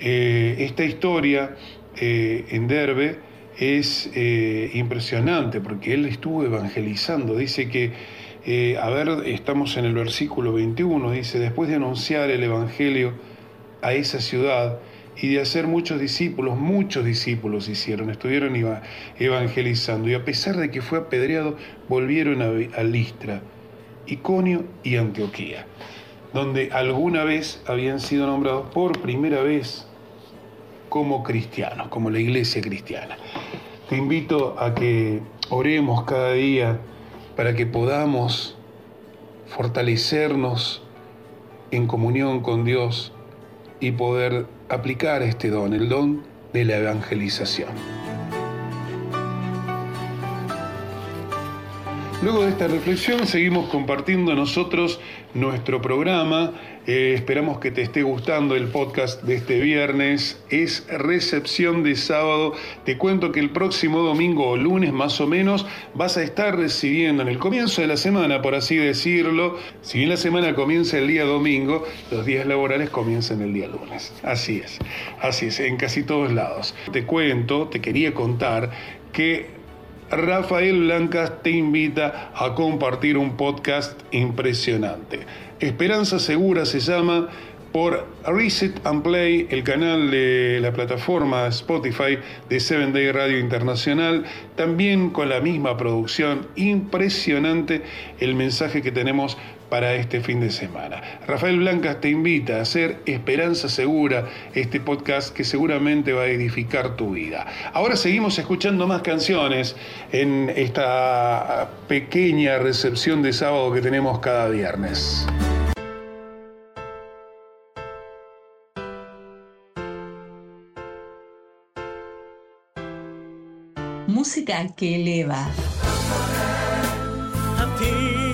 Eh, esta historia eh, en Derbe es eh, impresionante porque él estuvo evangelizando. Dice que, a ver, estamos en el versículo 21, dice, después de anunciar el evangelio a esa ciudad, y de hacer muchos discípulos, muchos discípulos hicieron, estuvieron evangelizando y a pesar de que fue apedreado, volvieron a, Listra, Iconio y Antioquía, donde alguna vez habían sido nombrados por primera vez como cristianos, como la iglesia cristiana. Te invito a que oremos cada día para que podamos fortalecernos en comunión con Dios y poder aplicar este don, el don de la evangelización. Luego de esta reflexión seguimos compartiendo nosotros nuestro programa. Eh, esperamos que te esté gustando el podcast de este viernes. Es recepción de sábado. Te cuento que el próximo domingo o lunes más o menos vas a estar recibiendo en el comienzo de la semana, por así decirlo. Si bien la semana comienza el día domingo, los días laborales comienzan el día lunes. Así es, así es, en casi todos lados. Te cuento, te quería contar que Rafael Blancas te invita a compartir un podcast impresionante. Esperanza Segura se llama por Reset and Play, el canal de la plataforma Spotify de Seven Day Radio Internacional, también con la misma producción, impresionante el mensaje que tenemos para este fin de semana. Rafael Blancas te invita a hacer Esperanza Segura, este podcast que seguramente va a edificar tu vida. Ahora seguimos escuchando más canciones en esta pequeña recepción de sábado que tenemos cada viernes. Música que eleva. A ti,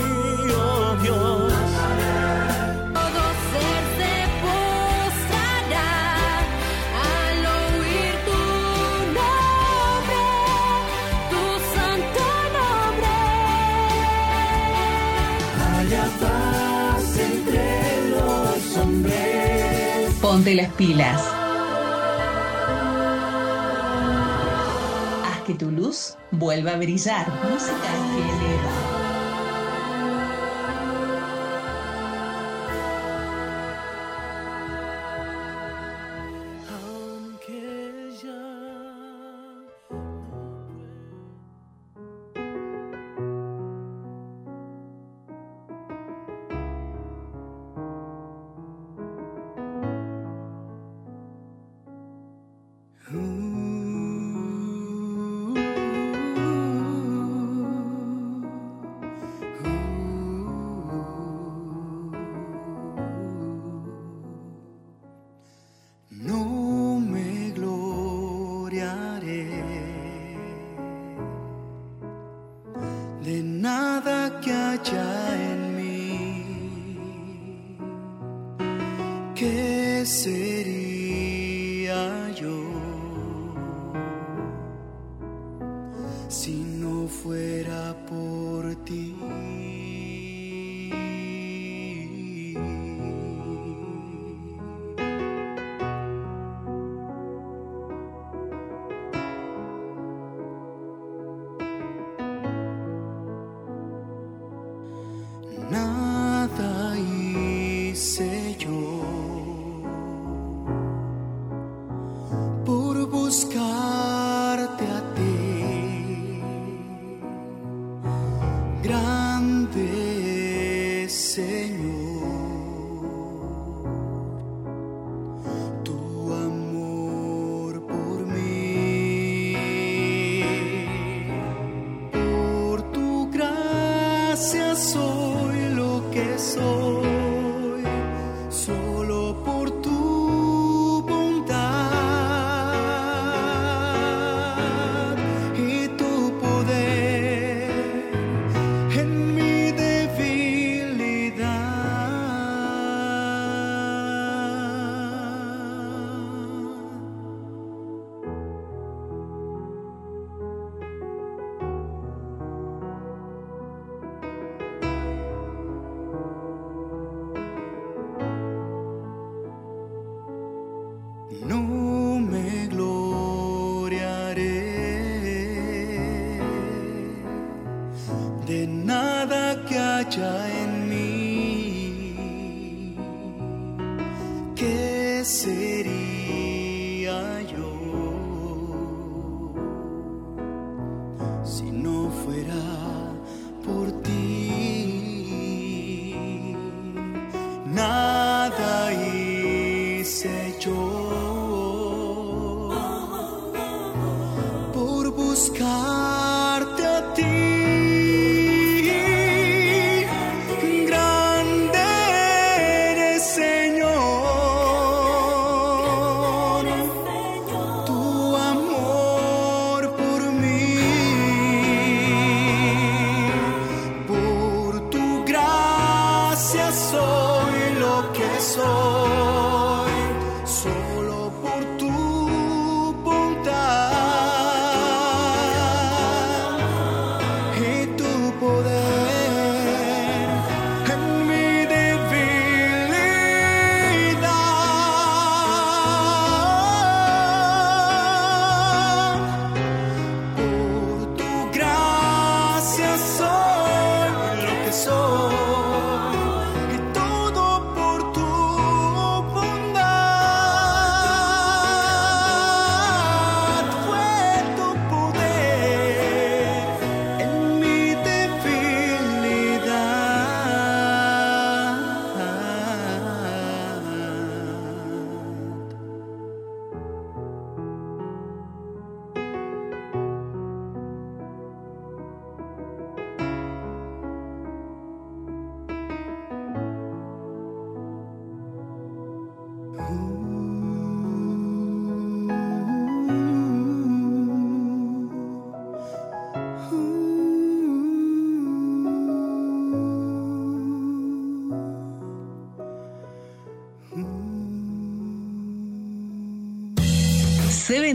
Las pilas. Haz que tu luz vuelva a brillar. Música que eleva.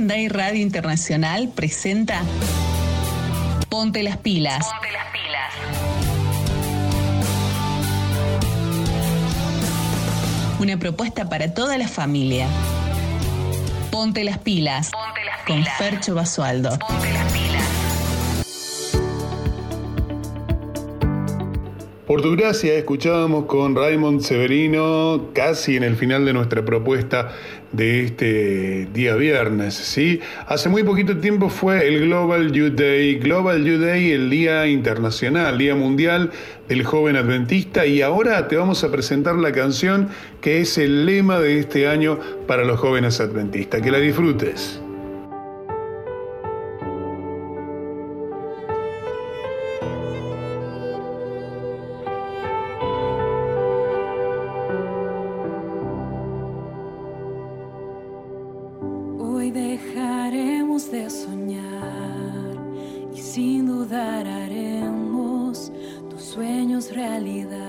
Radio Internacional presenta Ponte las pilas. Ponte las pilas. Una propuesta para toda la familia. Ponte las pilas. Ponte las pilas. Con Fercho Basualdo. Ponte las pilas. Por tu gracia, escuchábamos con Raymond Severino casi en el final de nuestra propuesta de este día viernes, ¿sí? Hace muy poquito tiempo fue el Global Youth Day, Global Youth Day, el Día Internacional, Día Mundial del Joven Adventista, y ahora te vamos a presentar la canción que es el lema de este año para los jóvenes adventistas. Que la disfrutes. De soñar y sin dudar haremos tus sueños realidad.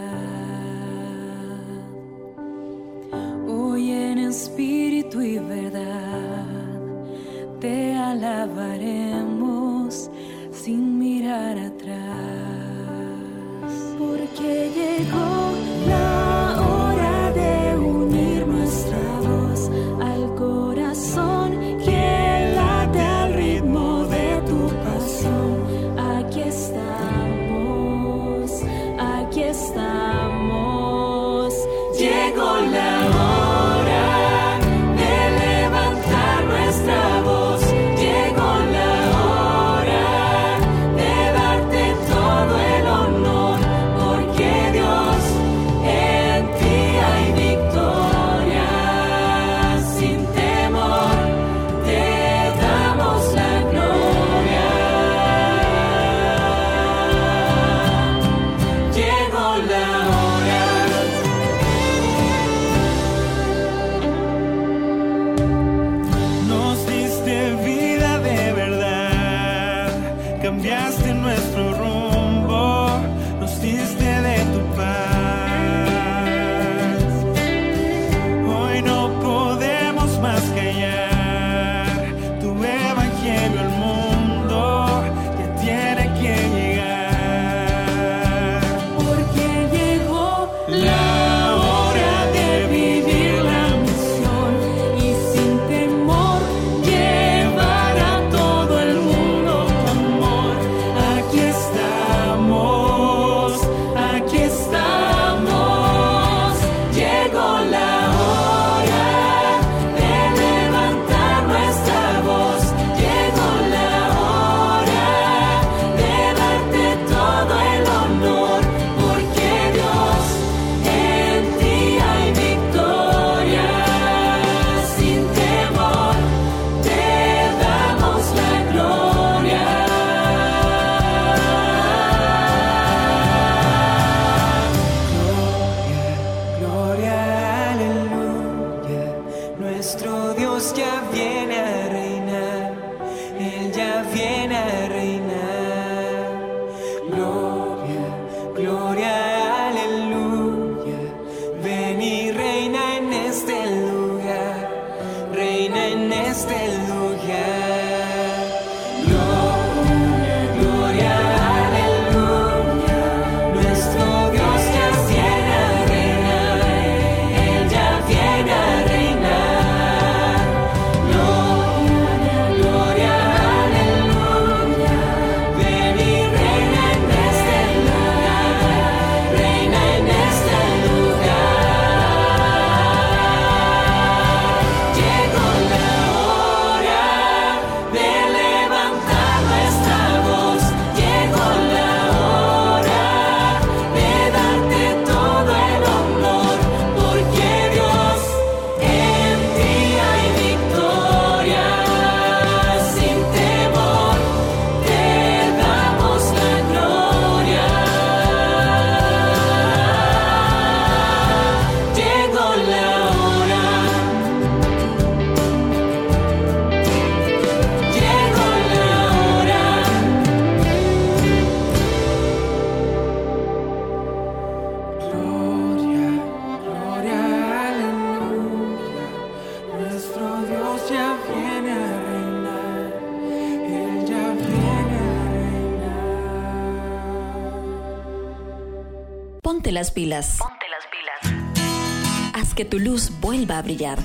Que tu luz vuelva a brillar.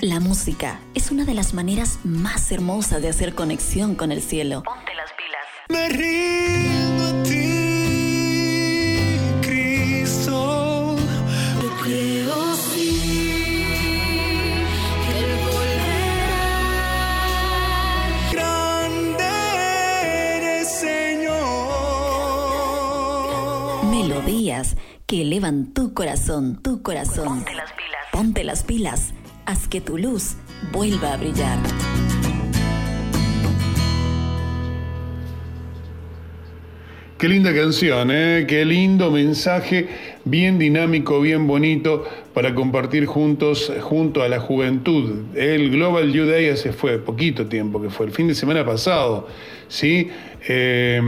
La música es una de las maneras más hermosas de hacer conexión con el cielo. Tu corazón, tu corazón. Ponte las pilas. Ponte las pilas. Haz que tu luz vuelva a brillar. Qué linda canción, ¿eh? qué lindo mensaje, bien dinámico, bien bonito para compartir juntos, junto a la juventud. El Global Youth Day hace fue poquito tiempo, que fue el fin de semana pasado, ¿sí? Eh,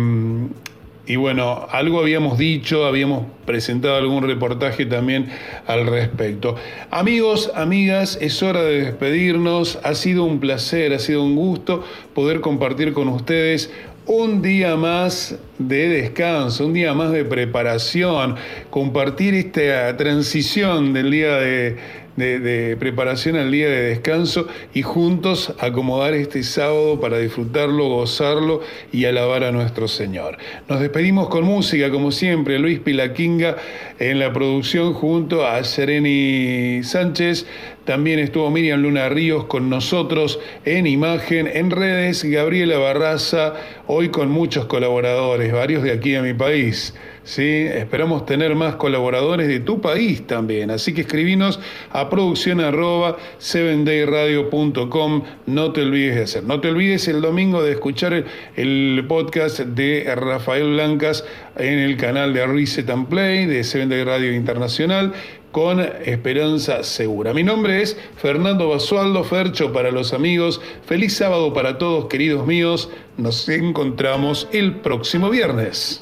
y bueno, algo habíamos dicho, habíamos presentado algún reportaje también al respecto. Amigos, amigas, es hora de despedirnos. Ha sido un placer, ha sido un gusto poder compartir con ustedes un día más de descanso, un día más de preparación, compartir esta transición del día de, de- preparación al día de descanso y juntos acomodar este sábado para disfrutarlo, gozarlo y alabar a nuestro Señor. Nos despedimos con música, como siempre, Luis Pilaquinga en la producción junto a Sereni Sánchez. También estuvo Miriam Luna Ríos con nosotros en imagen, en redes, Gabriela Barraza, hoy con muchos colaboradores, varios de aquí de mi país. ¿Sí? Esperamos tener más colaboradores de tu país también. Así que escribinos a producción arroba 7dayradio.com. No te olvides de hacer. No te olvides el domingo de escuchar el, podcast de Rafael Blancas en el canal de Reset and Play de 7 Day Radio Internacional con Esperanza Segura. Mi nombre es Fernando Basualdo Fercho para los amigos. Feliz sábado para todos, queridos míos. Nos encontramos el próximo viernes.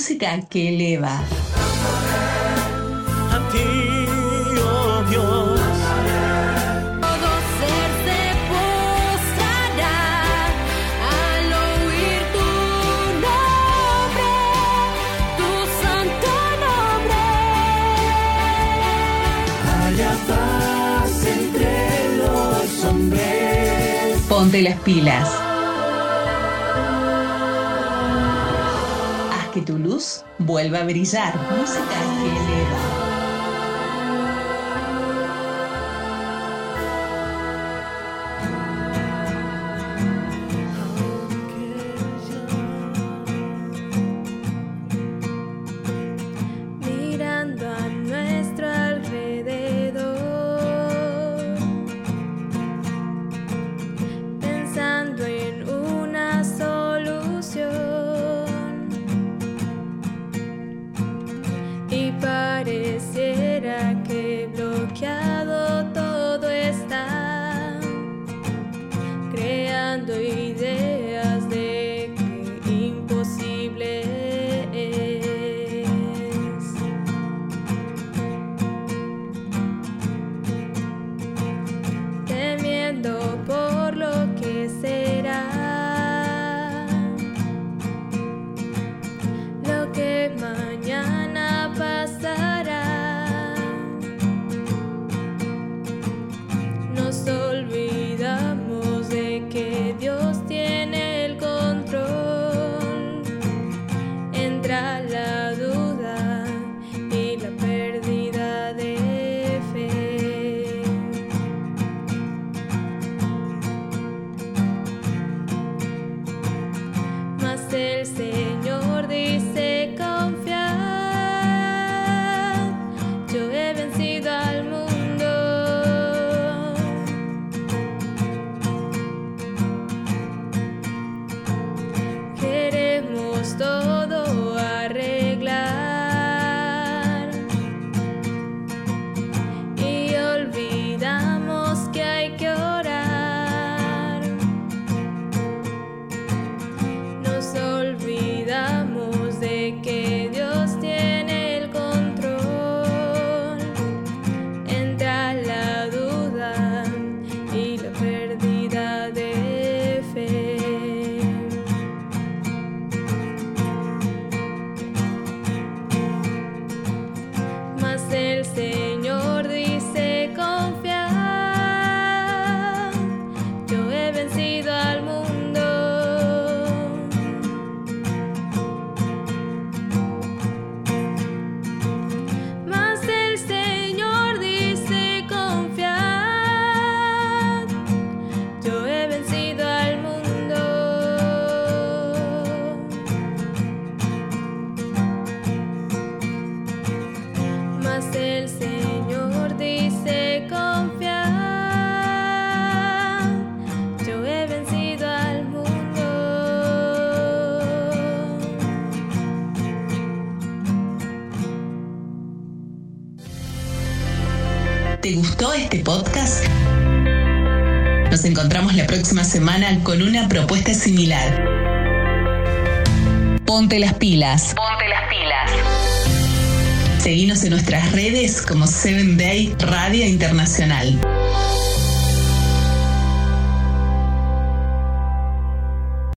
Música que eleva. A ti, oh Dios. Todo ser se postrará al oír tu nombre, tu santo nombre. Haya paz entre los hombres. Ponte las pilas. Que tu luz vuelva a brillar. Música eleva. Gustó este podcast? Nos encontramos la próxima semana con una propuesta similar. Ponte las pilas. Ponte las pilas. Seguinos en nuestras redes como 7 Day Radio Internacional.